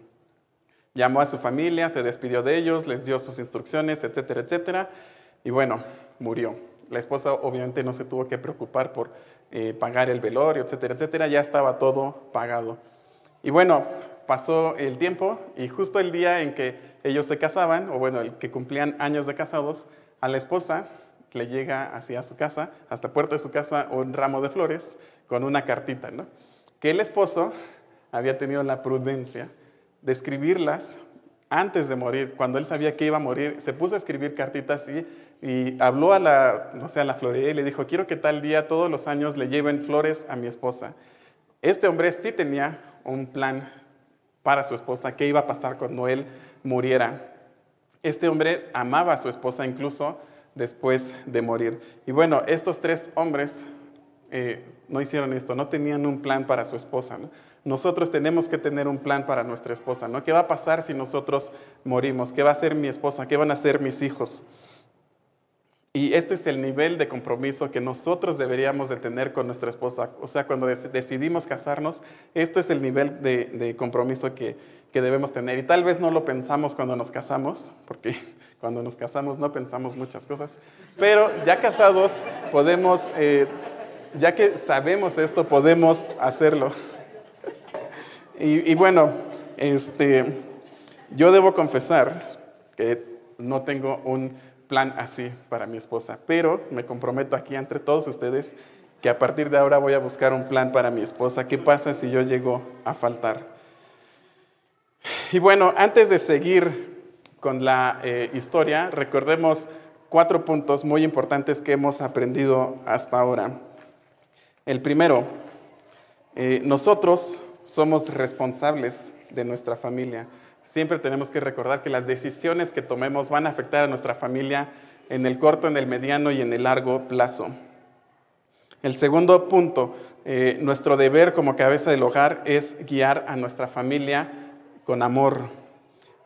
llamó a su familia, se despidió de ellos, les dio sus instrucciones, etcétera, etcétera, y bueno, murió. La esposa obviamente no se tuvo que preocupar por eh, pagar el velorio, etcétera, etcétera, ya estaba todo pagado. Y bueno, pasó el tiempo y justo el día en que ellos se casaban, o bueno, el que cumplían años de casados, a la esposa le llega hacia su casa, hasta puerta de su casa, un ramo de flores con una cartita, ¿no? Que el esposo había tenido la prudencia de escribirlas antes de morir, cuando él sabía que iba a morir, se puso a escribir cartitas y, y habló a la, no sé, a la florería y le dijo, quiero que tal día, todos los años, le lleven flores a mi esposa. Este hombre sí tenía un plan para su esposa, qué iba a pasar cuando él muriera. Este hombre amaba a su esposa incluso después de morir. Y bueno, estos tres hombres eh, no hicieron esto, no tenían un plan para su esposa. Nosotros tenemos que tener un plan para nuestra esposa. ¿no? ¿Qué va a pasar si nosotros morimos? ¿Qué va a hacer mi esposa? ¿Qué van a hacer mis hijos? Y este es el nivel de compromiso que nosotros deberíamos de tener con nuestra esposa. O sea, cuando decidimos casarnos, este es el nivel de, compromiso que, debemos tener. Y tal vez no lo pensamos cuando nos casamos, porque cuando nos casamos no pensamos muchas cosas. Pero ya casados podemos, eh, ya que sabemos esto, podemos hacerlo. Y, y bueno, este, yo debo confesar que no tengo un plan así para mi esposa, pero me comprometo aquí entre todos ustedes que a partir de ahora voy a buscar un plan para mi esposa. ¿Qué pasa si yo llego a faltar? Y bueno, antes de seguir con la eh, historia, recordemos cuatro puntos muy importantes que hemos aprendido hasta ahora. El primero, eh, nosotros somos responsables de nuestra familia. Siempre tenemos que recordar que las decisiones que tomemos van a afectar a nuestra familia en el corto, en el mediano y en el largo plazo. El segundo punto, eh, nuestro deber como cabeza del hogar es guiar a nuestra familia con amor.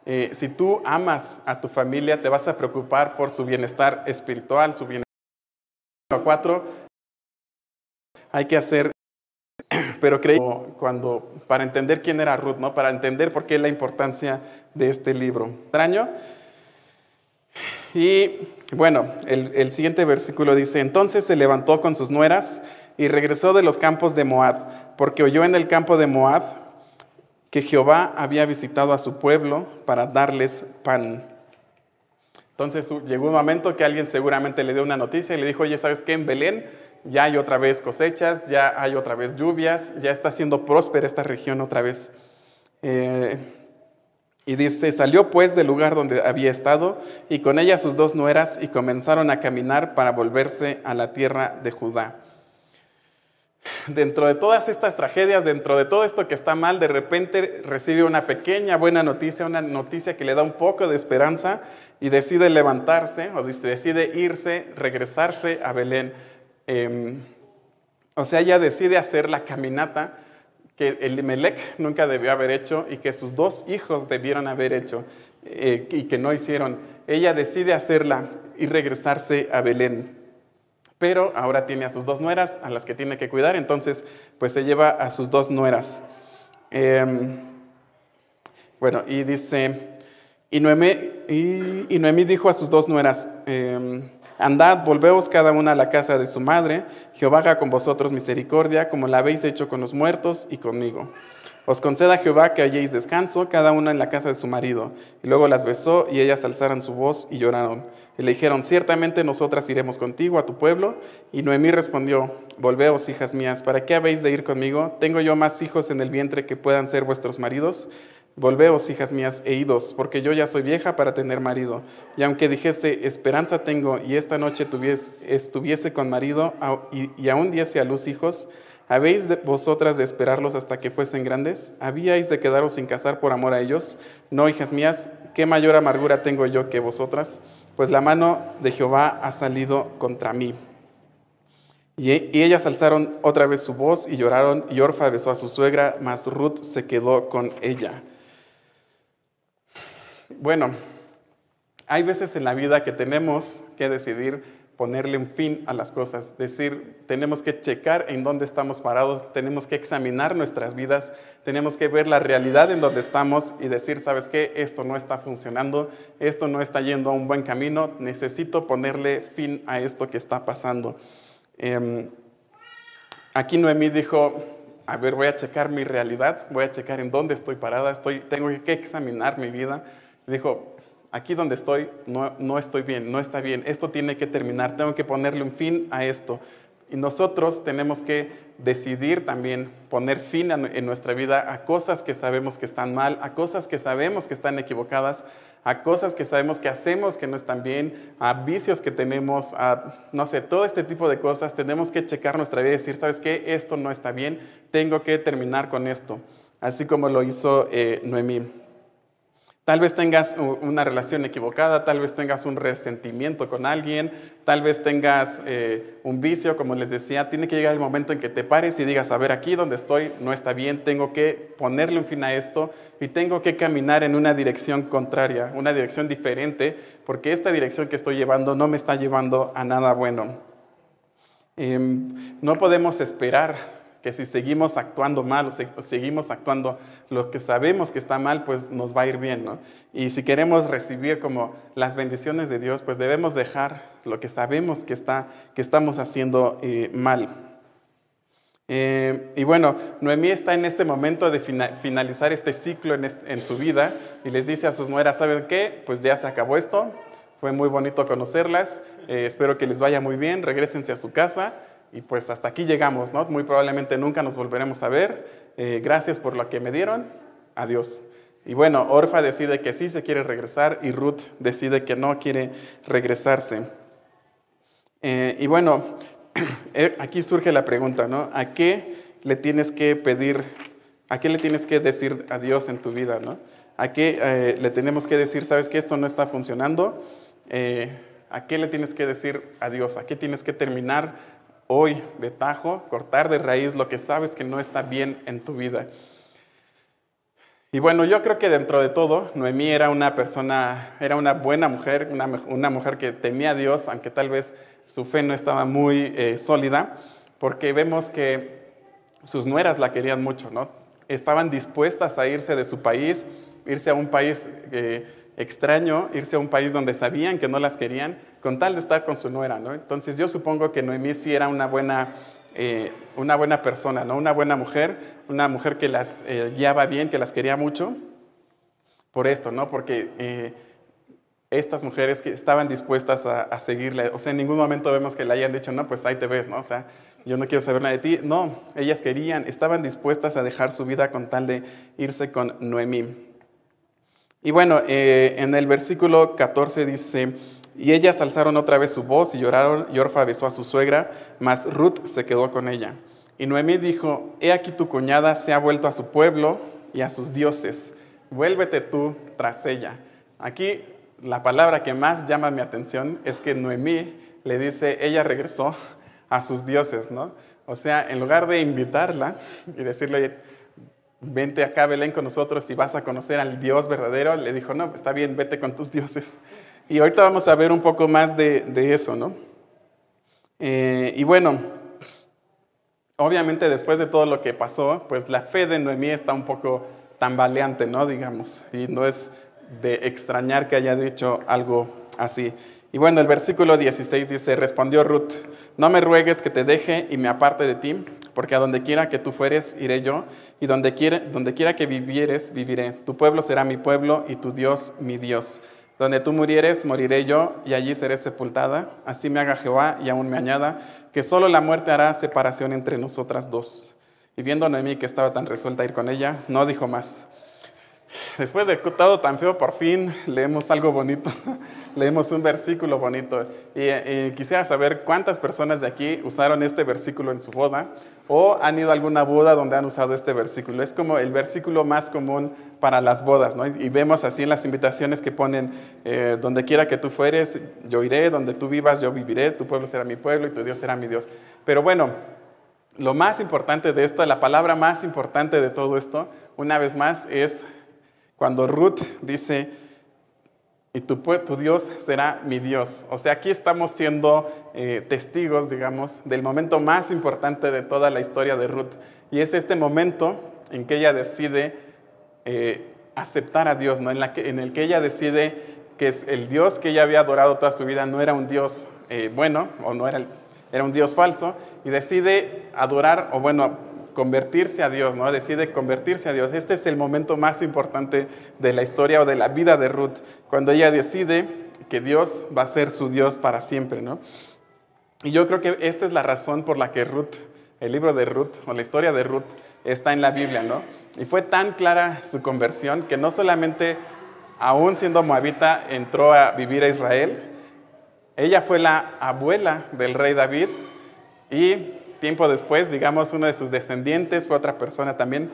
Eh, si tú amas a tu familia, te vas a preocupar por su bienestar espiritual, su bienestar. Cuatro, hay que hacer pero creí cuando, para entender quién era Ruth, ¿no? para entender por qué la importancia de este libro. Extraño. Y bueno, el, el, siguiente versículo dice, entonces se levantó con sus nueras y regresó de los campos de Moab, porque oyó en el campo de Moab que Jehová había visitado a su pueblo para darles pan. Entonces llegó un momento que alguien seguramente le dio una noticia y le dijo, oye, ¿sabes qué? En Belén ya hay otra vez cosechas, ya hay otra vez lluvias, ya está siendo próspera esta región otra vez. Eh, y dice, salió pues del lugar donde había estado y con ella sus dos nueras y comenzaron a caminar para volverse a la tierra de Judá dentro de todas estas tragedias, dentro de todo esto que está mal, de repente recibe una pequeña buena noticia, una noticia que le da un poco de esperanza y decide levantarse o decide irse, regresarse a Belén. Em, o sea, ella decide hacer la caminata que el Melec nunca debió haber hecho y que sus dos hijos debieron haber hecho eh, y que no hicieron. Ella decide hacerla y regresarse a Belén pero ahora tiene a sus dos nueras a las que tiene que cuidar, entonces pues se lleva a sus dos nueras. Em, bueno, y dice, y Noemí, y, dijo a sus dos nueras, em, andad, volveos cada una a la casa de su madre, Jehová haga con vosotros misericordia, como la habéis hecho con los muertos y conmigo. Os conceda Jehová que halléis descanso, cada una en la casa de su marido. Y luego las besó y ellas alzaron su voz y lloraron. Y le dijeron, ciertamente nosotras iremos contigo a tu pueblo. Y Noemí respondió, volveos, hijas mías, ¿para qué habéis de ir conmigo? ¿Tengo yo más hijos en el vientre que puedan ser vuestros maridos? Volveos, hijas mías, e idos, porque yo ya soy vieja para tener marido. Y aunque dijese, esperanza tengo, y esta noche tuviese, estuviese con marido, y, y aún diese a luz hijos, ¿Habéis de vosotras de esperarlos hasta que fuesen grandes? ¿Habíais de quedaros sin casar por amor a ellos? No, hijas mías, ¿qué mayor amargura tengo yo que vosotras? Pues la mano de Jehová ha salido contra mí. Y, ellas alzaron otra vez su voz y lloraron, y Orfa besó a su suegra, mas Ruth se quedó con ella. Bueno, hay veces en la vida que tenemos que decidir ponerle un fin a las cosas, decir, tenemos que checar en dónde estamos parados, tenemos que examinar nuestras vidas, tenemos que ver la realidad en donde estamos y decir, ¿sabes qué? Esto no está funcionando, esto no está yendo a un buen camino, necesito ponerle fin a esto que está pasando. Em, aquí Noemí dijo, a ver, voy a checar mi realidad, voy a checar en dónde estoy parada, estoy, tengo que examinar mi vida. Dijo, aquí donde estoy no, no, estoy bien, no está bien, esto tiene que terminar, tengo que ponerle un fin a esto. Y nosotros tenemos que decidir también poner fin en nuestra vida a cosas que sabemos que están mal, a cosas que sabemos que están equivocadas, a cosas que sabemos que hacemos que no están bien, a vicios que tenemos, a, no sé, todo este tipo de cosas. Tenemos que checar nuestra vida y decir, ¿sabes qué? Esto no está bien, tengo que terminar con esto. Así como lo hizo eh, Noemí. Tal vez tengas una relación equivocada, tal vez tengas un resentimiento con alguien, tal vez tengas eh, un vicio, como les decía, tiene que llegar el momento en que te pares y digas, a ver, aquí donde estoy no está bien, tengo que ponerle un fin a esto y tengo que caminar en una dirección contraria, una dirección diferente, porque esta dirección que estoy llevando no me está llevando a nada bueno. Em, no podemos esperar que si seguimos actuando mal o, seguimos actuando lo que sabemos que está mal, pues nos va a ir bien, ¿no? Y si queremos recibir como las bendiciones de Dios, pues debemos dejar lo que sabemos que, está, que estamos haciendo eh, mal. Eh, y bueno, Noemí está en este momento de finalizar este ciclo en, su vida y les dice a sus nueras, ¿saben qué? Pues ya se acabó esto, fue muy bonito conocerlas, eh, espero que les vaya muy bien, regresense a su casa y pues hasta aquí llegamos, ¿no? Muy probablemente nunca nos volveremos a ver. Eh, gracias por lo que me dieron. Adiós. Y bueno, Orfa decide que sí se quiere regresar y Ruth decide que no quiere regresarse. Eh, y bueno, eh, aquí surge la pregunta, ¿no? ¿A qué le tienes que pedir, a qué le tienes que decir adiós en tu vida, ¿no? ¿A qué le tenemos que decir, sabes que esto no está funcionando? ¿A qué le tienes que decir adiós? ¿A qué tienes que terminar hoy de tajo, cortar de raíz lo que sabes que no está bien en tu vida. Y bueno, yo creo que dentro de todo, Noemí era una persona, era una buena mujer, una, mujer que temía a Dios, aunque tal vez su fe no estaba muy eh, sólida, porque vemos que sus nueras la querían mucho, ¿no? Estaban dispuestas a irse de su país, irse a un país eh, extraño irse a un país donde sabían que no las querían con tal de estar con su nuera, ¿no? Entonces yo supongo que Noemí sí era una buena, eh, una buena persona, ¿no? Una buena mujer, una mujer que las eh, guiaba bien, que las quería mucho, por esto, ¿no? Porque eh, estas mujeres que estaban dispuestas a, a, seguirle, o sea, en ningún momento vemos que le hayan dicho, no, pues ahí te ves, ¿no? O sea, yo no quiero saber nada de ti. No, ellas querían, estaban dispuestas a dejar su vida con tal de irse con Noemí. Y bueno, eh, en el versículo 14 dice, y ellas alzaron otra vez su voz y lloraron, y Orfa besó a su suegra, mas Ruth se quedó con ella. Y Noemí dijo, he aquí tu cuñada se ha vuelto a su pueblo y a sus dioses, vuélvete tú tras ella. Aquí la palabra que más llama mi atención es que Noemí le dice, ella regresó a sus dioses, ¿no? O sea, en lugar de invitarla y decirle, vente acá, Belén, con nosotros y vas a conocer al Dios verdadero, le dijo, no, está bien, vete con tus dioses. Y ahorita vamos a ver un poco más de, eso, ¿no? Eh, y bueno, obviamente después de todo lo que pasó, pues la fe de Noemí está un poco tambaleante, ¿no? Digamos, y no es de extrañar que haya dicho algo así. Y bueno, el versículo 16 dice, respondió Ruth, no me ruegues que te deje y me aparte de ti, porque a donde quiera que tú fueres, iré yo, y donde quiera, donde quiera que vivieres, viviré. Tu pueblo será mi pueblo y tu Dios mi Dios. Donde tú murieres, moriré yo, y allí seré sepultada. Así me haga Jehová y aún me añada, que solo la muerte hará separación entre nosotras dos. Y viendo a Noemí que estaba tan resuelta a ir con ella, no dijo más. Después de todo tan feo, por fin leemos algo bonito, leemos un versículo bonito. Y, quisiera saber cuántas personas de aquí usaron este versículo en su boda o han ido a alguna boda donde han usado este versículo. Es como el versículo más común para las bodas, ¿no? Y vemos así en las invitaciones que ponen, eh, donde quiera que tú fueres, yo iré, donde tú vivas, yo viviré, tu pueblo será mi pueblo y tu Dios será mi Dios. Pero bueno, lo más importante de esto, la palabra más importante de todo esto, una vez más, es cuando Ruth dice, y tu, Dios será mi Dios. O sea, aquí estamos siendo eh, testigos, digamos, del momento más importante de toda la historia de Ruth. Y es este momento en que ella decide eh, aceptar a Dios, ¿no? en, la en el que ella decide que es el Dios que ella había adorado toda su vida no era un Dios eh, bueno o no era, era un Dios falso, y decide adorar, o bueno, convertirse a Dios, ¿no? Decide convertirse a Dios. Este es el momento más importante de la historia o de la vida de Ruth, cuando ella decide que Dios va a ser su Dios para siempre, ¿no? Y yo creo que esta es la razón por la que Ruth, el libro de Ruth o la historia de Ruth está en la Biblia, ¿no? Y fue tan clara su conversión que no solamente aún siendo moabita entró a vivir a Israel, ella fue la abuela del rey David y tiempo después, digamos, uno de sus descendientes fue otra persona también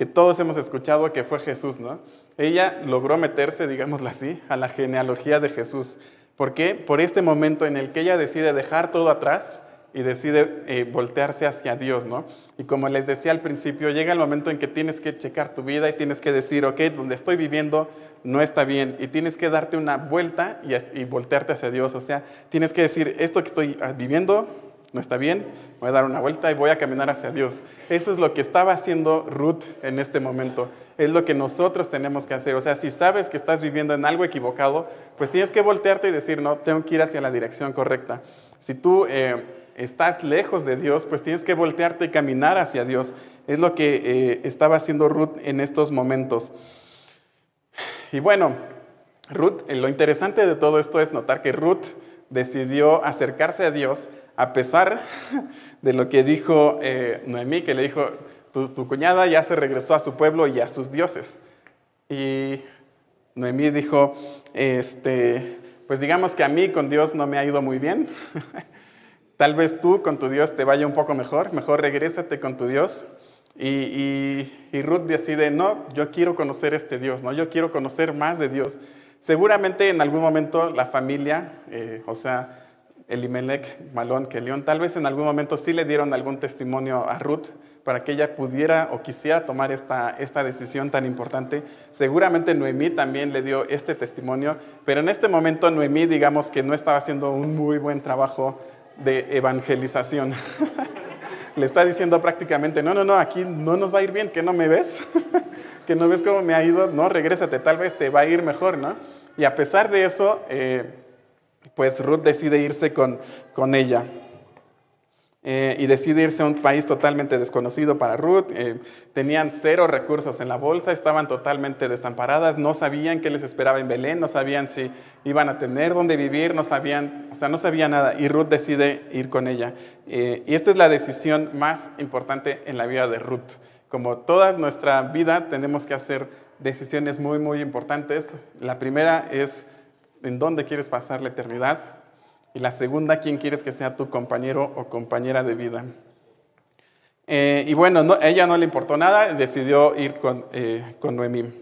que todos hemos escuchado que fue Jesús, ¿no? Ella logró meterse, digámoslo así, a la genealogía de Jesús. ¿Por qué? Por este momento en el que ella decide dejar todo atrás y decide eh, voltearse hacia Dios, ¿no? Y como les decía al principio, llega el momento en que tienes que checar tu vida y tienes que decir, ok, donde estoy viviendo no está bien y tienes que darte una vuelta y, y voltearte hacia Dios. O sea, tienes que decir, esto que estoy ah, viviendo no está bien, voy a dar una vuelta y voy a caminar hacia Dios. Eso es lo que estaba haciendo Ruth en este momento. Es lo que nosotros tenemos que hacer. O sea, si sabes que estás viviendo en algo equivocado, pues tienes que voltearte y decir, no, tengo que ir hacia la dirección correcta. Si tú eh, estás lejos de Dios, pues tienes que voltearte y caminar hacia Dios. Es lo que eh, estaba haciendo Ruth en estos momentos. Y bueno, Ruth, lo interesante de todo esto es notar que Ruth decidió acercarse a Dios a pesar de lo que dijo eh, Noemí, que le dijo, tu, cuñada ya se regresó a su pueblo y a sus dioses. Y Noemí dijo, este, pues digamos que a mí con Dios no me ha ido muy bien. Tal vez tú con tu Dios te vaya un poco mejor, mejor regrésate con tu Dios. Y, Ruth decide, no, yo quiero conocer este Dios, ¿no? yo quiero conocer más de Dios. Seguramente en algún momento la familia, eh, o sea, Elimelech, Malón, Kelión, tal vez en algún momento sí le dieron algún testimonio a Ruth para que ella pudiera o quisiera tomar esta, esta decisión tan importante. Seguramente Noemí también le dio este testimonio, pero en este momento Noemí digamos que no estaba haciendo un muy buen trabajo de evangelización. le está diciendo prácticamente, no, no, no, aquí no nos va a ir bien, que no me ves, que no ves cómo me ha ido, no, regrésate, tal vez te va a ir mejor, ¿no? Y a pesar de eso, eh, pues Ruth decide irse con, con ella. Eh, y decide irse a un país totalmente desconocido para Ruth. Eh, tenían cero recursos en la bolsa, estaban totalmente desamparadas, no sabían qué les esperaba en Belén, no sabían si iban a tener dónde vivir, no sabían, o sea, no sabía nada. Y Ruth decide ir con ella. Eh, y esta es la decisión más importante en la vida de Ruth. Como toda nuestra vida tenemos que hacer decisiones muy, muy importantes. La primera es en dónde quieres pasar la eternidad. Y la segunda, ¿quién quieres que sea tu compañero o compañera de vida? Eh, y bueno, a ella no le importó nada, decidió ir con, eh, con Noemí.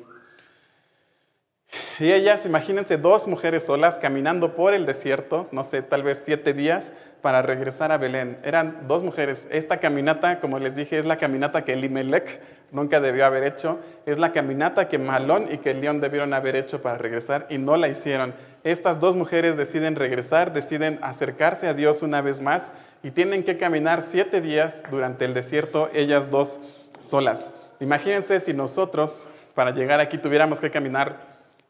Y ellas, imagínense, dos mujeres solas caminando por el desierto, no sé, tal vez siete días, para regresar a Belén. Eran dos mujeres. Esta caminata, como les dije, es la caminata que Elimelech nunca debió haber hecho. Es la caminata que Malón y que León debieron haber hecho para regresar y no la hicieron. Estas dos mujeres deciden regresar, deciden acercarse a Dios una vez más y tienen que caminar siete días durante el desierto, ellas dos solas. Imagínense si nosotros, para llegar aquí, tuviéramos que caminar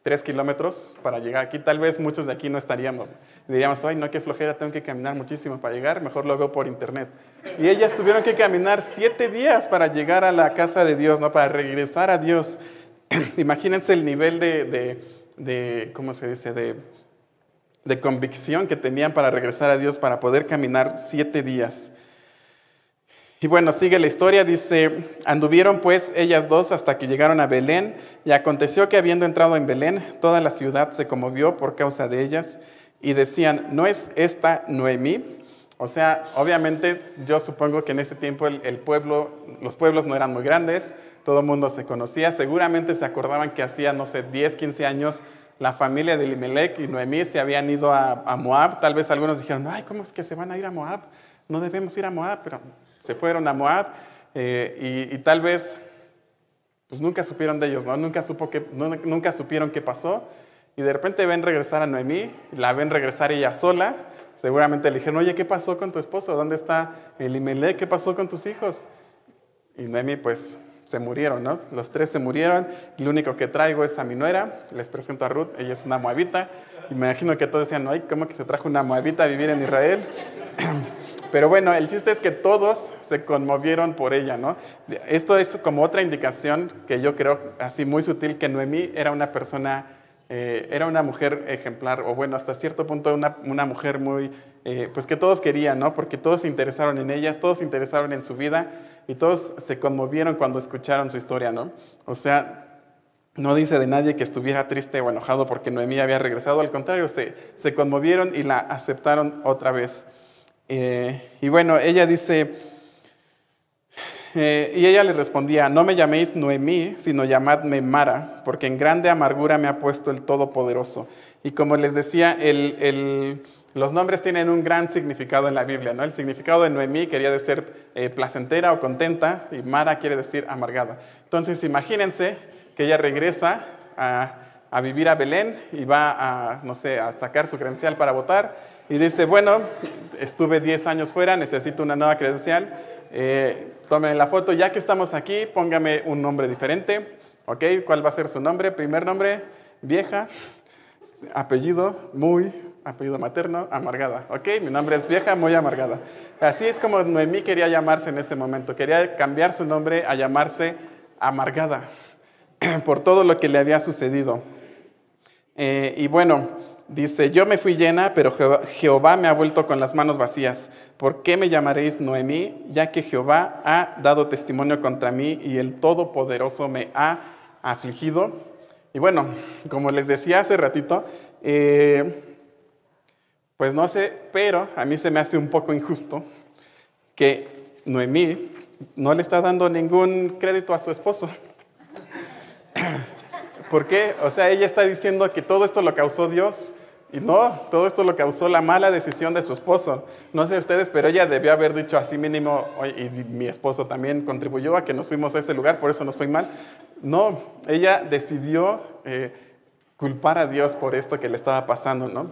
tres kilómetros para llegar aquí. Tal vez muchos de aquí no estaríamos. Diríamos, ay, no, qué flojera, tengo que caminar muchísimo para llegar, mejor lo veo por internet. Y ellas tuvieron que caminar siete días para llegar a la casa de Dios, ¿no? Para regresar a Dios. Imagínense el nivel de, de, ¿cómo se dice?, de, de convicción que tenían para regresar a Dios, para poder caminar siete días. Y bueno, sigue la historia, dice, anduvieron pues ellas dos hasta que llegaron a Belén, y aconteció que habiendo entrado en Belén, toda la ciudad se conmovió por causa de ellas, y decían, ¿no es esta Noemí? O sea, obviamente yo supongo que en ese tiempo el, pueblo, los pueblos no eran muy grandes, todo el mundo se conocía, seguramente se acordaban que hacía, no sé, 10, 15 años la familia de Elimelech y Noemí se habían ido a, a Moab, tal vez algunos dijeron, ay, ¿cómo es que se van a ir a Moab? No debemos ir a Moab, pero se fueron a Moab eh, y, tal vez pues nunca supieron de ellos, ¿no? Nunca, supo que, nunca supieron qué pasó y de repente ven regresar a Noemí, la ven regresar ella sola, seguramente le dijeron, oye, ¿qué pasó con tu esposo? ¿Dónde está Elimelech? ¿Qué pasó con tus hijos? Y Noemí pues se murieron, ¿no? Los tres se murieron. Lo único que traigo es a mi nuera. Les presento a Ruth. Ella es una moabita. Imagino que todos decían, ay, ¿cómo que se trajo una moabita a vivir en Israel? Pero bueno, el chiste es que todos se conmovieron por ella, ¿no? Esto es como otra indicación que yo creo, así muy sutil, que Noemí era una persona, eh, era una mujer ejemplar, o bueno, hasta cierto punto una, una mujer muy, eh, pues que todos querían, ¿no? Porque todos se interesaron en ella, todos se interesaron en su vida y todos se conmovieron cuando escucharon su historia, ¿no? O sea, no dice de nadie que estuviera triste o enojado porque Noemí había regresado, al contrario, se, se conmovieron y la aceptaron otra vez. Eh, y bueno, ella dice, eh, y ella le respondía, no me llaméis Noemí, sino llamadme Mara, porque en grande amargura me ha puesto el Todopoderoso. Y como les decía, los nombres tienen un gran significado en la Biblia. ¿no? El significado de Noemí quería decir eh, placentera o contenta, y Mara quiere decir amargada. Entonces imagínense que ella regresa a, vivir a Belén y va a, no sé, a sacar su credencial para votar y dice, bueno, estuve 10 años fuera, necesito una nueva credencial. Eh, tomen la foto, ya que estamos aquí, póngame un nombre diferente. ¿Ok? ¿Cuál va a ser su nombre? Primer nombre, vieja. Apellido, muy, apellido materno, amargada. ¿Ok? Mi nombre es vieja, muy amargada. Así es como Noemí quería llamarse en ese momento. Quería cambiar su nombre a llamarse amargada por todo lo que le había sucedido. Eh, y bueno, Dice, yo me fui llena, pero Jehová me ha vuelto con las manos vacías. ¿Por qué me llamaréis Noemí? Ya que Jehová ha dado testimonio contra mí y el Todopoderoso me ha afligido. Y bueno, como les decía hace ratito, eh, pues no sé, pero a mí se me hace un poco injusto que Noemí no le está dando ningún crédito a su esposo. ¿Por qué? O sea, ella está diciendo que todo esto lo causó Dios. Y no, todo esto lo causó la mala decisión de su esposo. No sé ustedes, pero ella debió haber dicho así mínimo, y mi esposo también contribuyó a que nos fuimos a ese lugar, por eso nos fue mal. No, ella decidió eh, culpar a Dios por esto que le estaba pasando, ¿no?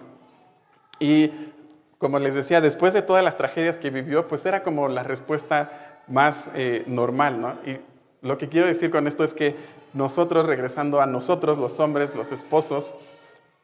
Y como les decía, después de todas las tragedias que vivió, pues era como la respuesta más eh, normal, ¿no? Lo que quiero decir con esto es que nosotros, regresando a nosotros, los hombres, los esposos,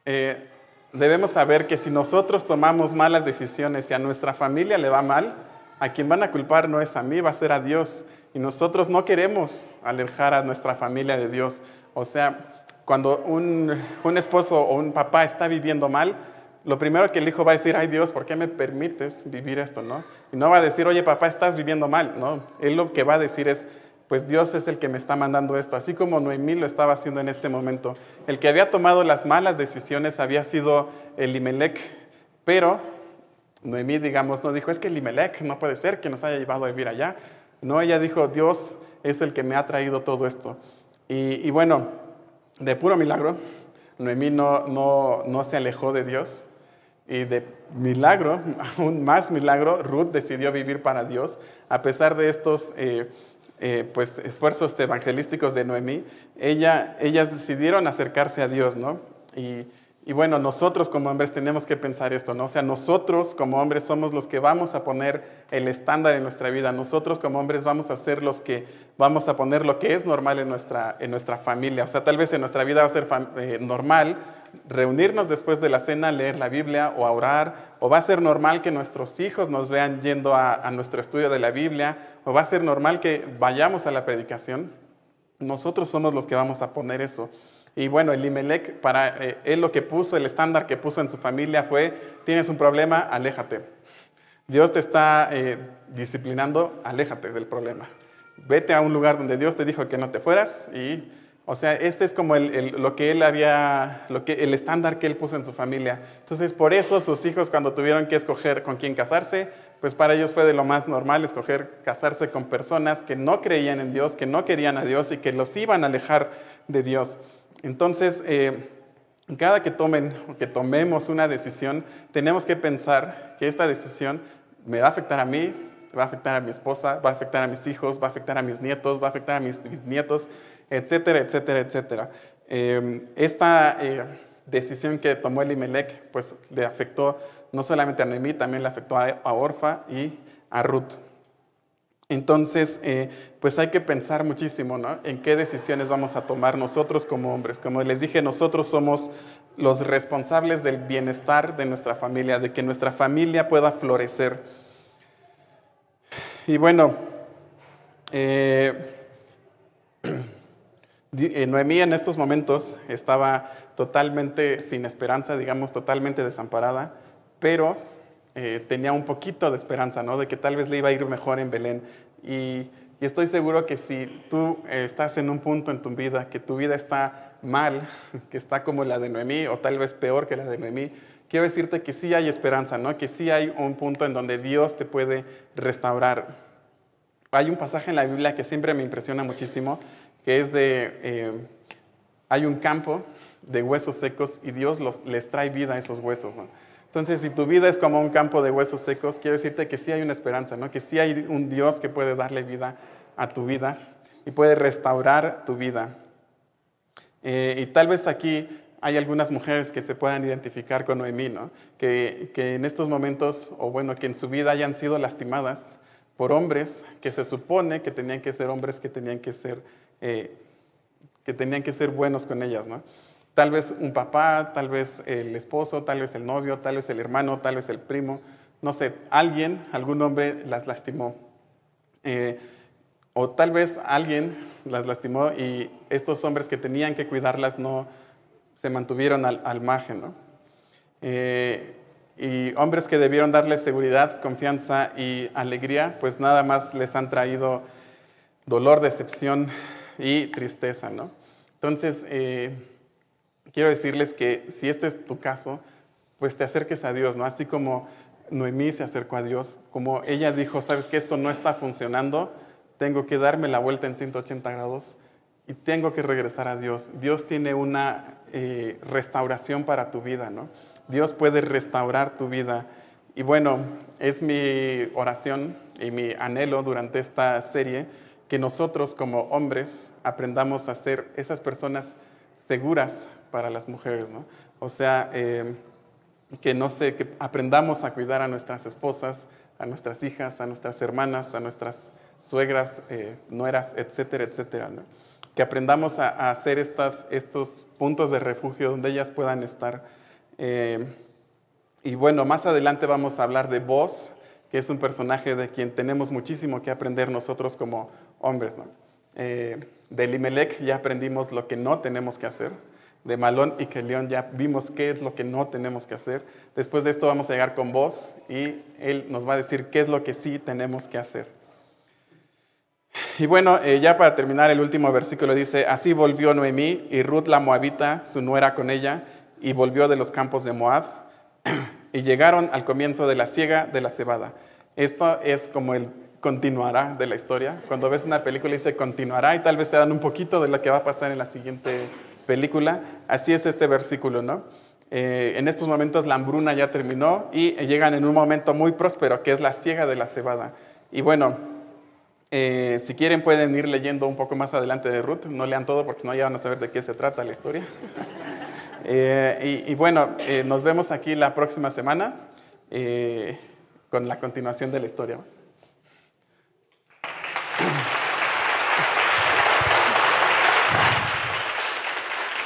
eh, debemos saber que si nosotros tomamos malas decisiones y a nuestra familia le va mal, a quien van a culpar no es a mí, va a ser a Dios. Y nosotros no queremos alejar a nuestra familia de Dios. O sea, cuando un, un esposo o un papá está viviendo mal, lo primero que el hijo va a decir, ay Dios, ¿por qué me permites vivir esto? ¿no? Y no va a decir, oye papá, estás viviendo mal. No, él lo que va a decir es, pues Dios es el que me está mandando esto, así como Noemí lo estaba haciendo en este momento. El que había tomado las malas decisiones había sido Elimelech, pero Noemí, digamos, no dijo, es que Elimelech no puede ser que nos haya llevado a vivir allá. No, ella dijo, Dios es el que me ha traído todo esto. Y, bueno, de puro milagro, Noemí no, no, no se alejó de Dios, y de milagro, aún más milagro, Ruth decidió vivir para Dios, a pesar de estos eh, eh, pues, esfuerzos evangelísticos de Noemí, ella, ellas decidieron acercarse a Dios, ¿no? Y, y bueno, nosotros como hombres tenemos que pensar esto, ¿no? O sea, nosotros como hombres somos los que vamos a poner el estándar en nuestra vida. Nosotros como hombres vamos a ser los que vamos a poner lo que es normal en nuestra, en nuestra familia. O sea, tal vez en nuestra vida va a ser eh, normal reunirnos después de la cena, leer la Biblia o a orar, o va a ser normal que nuestros hijos nos vean yendo a, a nuestro estudio de la Biblia, o va a ser normal que vayamos a la predicación. Nosotros somos los que vamos a poner eso. Y bueno, Elimelech, para eh, él lo que puso, el estándar que puso en su familia fue, tienes un problema, aléjate. Dios te está eh, disciplinando, aléjate del problema. Vete a un lugar donde Dios te dijo que no te fueras y, o sea, este es como lo que él había, lo que, el estándar que él puso en su familia. Entonces, por eso sus hijos cuando tuvieron que escoger con quién casarse, pues para ellos fue de lo más normal escoger casarse con personas que no creían en Dios, que no querían a Dios y que los iban a alejar de Dios. Entonces, eh, cada que tomen o que tomemos una decisión, tenemos que pensar que esta decisión me va a afectar a mí, va a afectar a mi esposa, va a afectar a mis hijos, va a afectar a mis nietos, va a afectar a mis bisnietos, etcétera, etcétera, etcétera. Em, esta eh, decisión que tomó Elimelech, pues le afectó no solamente a Noemí, también le afectó a, a Orfa y a Ruth. Entonces, eh, pues hay que pensar muchísimo ¿no? en qué decisiones vamos a tomar nosotros como hombres. Como les dije, nosotros somos los responsables del bienestar de nuestra familia, de que nuestra familia pueda florecer. Y bueno, eh, eh, Noemí en estos momentos estaba totalmente sin esperanza, digamos, totalmente desamparada, pero eh, tenía un poquito de esperanza, ¿no? De que tal vez le iba a ir mejor en Belén. Y, estoy seguro que si tú eh, estás en un punto en tu vida, que tu vida está mal, que está como la de Noemí, o tal vez peor que la de Noemí, quiero decirte que sí hay esperanza, ¿no? Que sí hay un punto en donde Dios te puede restaurar. Hay un pasaje en la Biblia que siempre me impresiona muchísimo, que es de, eh, hay un campo de huesos secos y Dios les trae vida a esos huesos, ¿no? Entonces, si tu vida es como un campo de huesos secos, quiero decirte que sí hay una esperanza, ¿no? que sí hay un Dios que puede darle vida a tu vida y puede restaurar tu vida. Eh, y tal vez aquí hay algunas mujeres que se puedan identificar con Noemí, ¿no? que, que en estos momentos, o bueno, que en su vida hayan sido lastimadas por hombres que se supone que tenían que ser hombres que tenían que ser, eh, que tenían que ser buenos con ellas. ¿no? Tal vez un papá, tal vez el esposo, tal vez el novio, tal vez el hermano, tal vez el primo, no sé, alguien, algún hombre las lastimó. Eh, o tal vez alguien las lastimó y estos hombres que tenían que cuidarlas no se mantuvieron al, margen. ¿no? Eh, y hombres que debieron darles seguridad, confianza y alegría, pues nada más les han traído dolor, decepción y tristeza. ¿no? Entonces, eh, quiero decirles que si este es tu caso, pues te acerques a Dios, ¿no? Así como Noemí se acercó a Dios, como ella dijo, sabes que esto no está funcionando, tengo que darme la vuelta en 180 grados y tengo que regresar a Dios. Dios tiene una eh, restauración para tu vida, ¿no? Dios puede restaurar tu vida. Y bueno, es mi oración y mi anhelo durante esta serie que nosotros como hombres aprendamos a ser esas personas seguras para las mujeres, ¿no? O sea, eh, que no sé, que aprendamos a cuidar a nuestras esposas, a nuestras hijas, a nuestras hermanas, a nuestras suegras, eh, nueras, etcétera, etcétera. Que aprendamos a, hacer estas, estos puntos de refugio donde ellas puedan estar. Eh, y bueno, más adelante vamos a hablar de vos, que es un personaje de quien tenemos muchísimo que aprender nosotros como hombres. ¿no? Eh, de Limelec ya aprendimos lo que no tenemos que hacer. De Malón y León ya vimos qué es lo que no tenemos que hacer. Después de esto vamos a llegar con vos y él nos va a decir qué es lo que sí tenemos que hacer. Y bueno, eh, ya para terminar, el último versículo dice, así volvió Noemí y Ruth la Moabita, su nuera con ella, y volvió de los campos de Moab, y llegaron al comienzo de la siega de la cebada. Esto es como el continuará de la historia. Cuando ves una película dice continuará y tal vez te dan un poquito de lo que va a pasar en la siguiente película. Así es este versículo, ¿no? Eh, en estos momentos la hambruna ya terminó y llegan en un momento muy próspero, que es la siega de la cebada. Y bueno, eh, si quieren pueden ir leyendo un poco más adelante de Ruth, no lean todo porque si no ya van a saber de qué se trata la historia. Eh, y, bueno, nos vemos aquí la próxima semana con la continuación de la historia.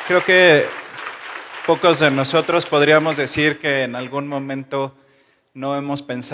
Creo que pocos de nosotros podríamos decir que en algún momento no hemos pensado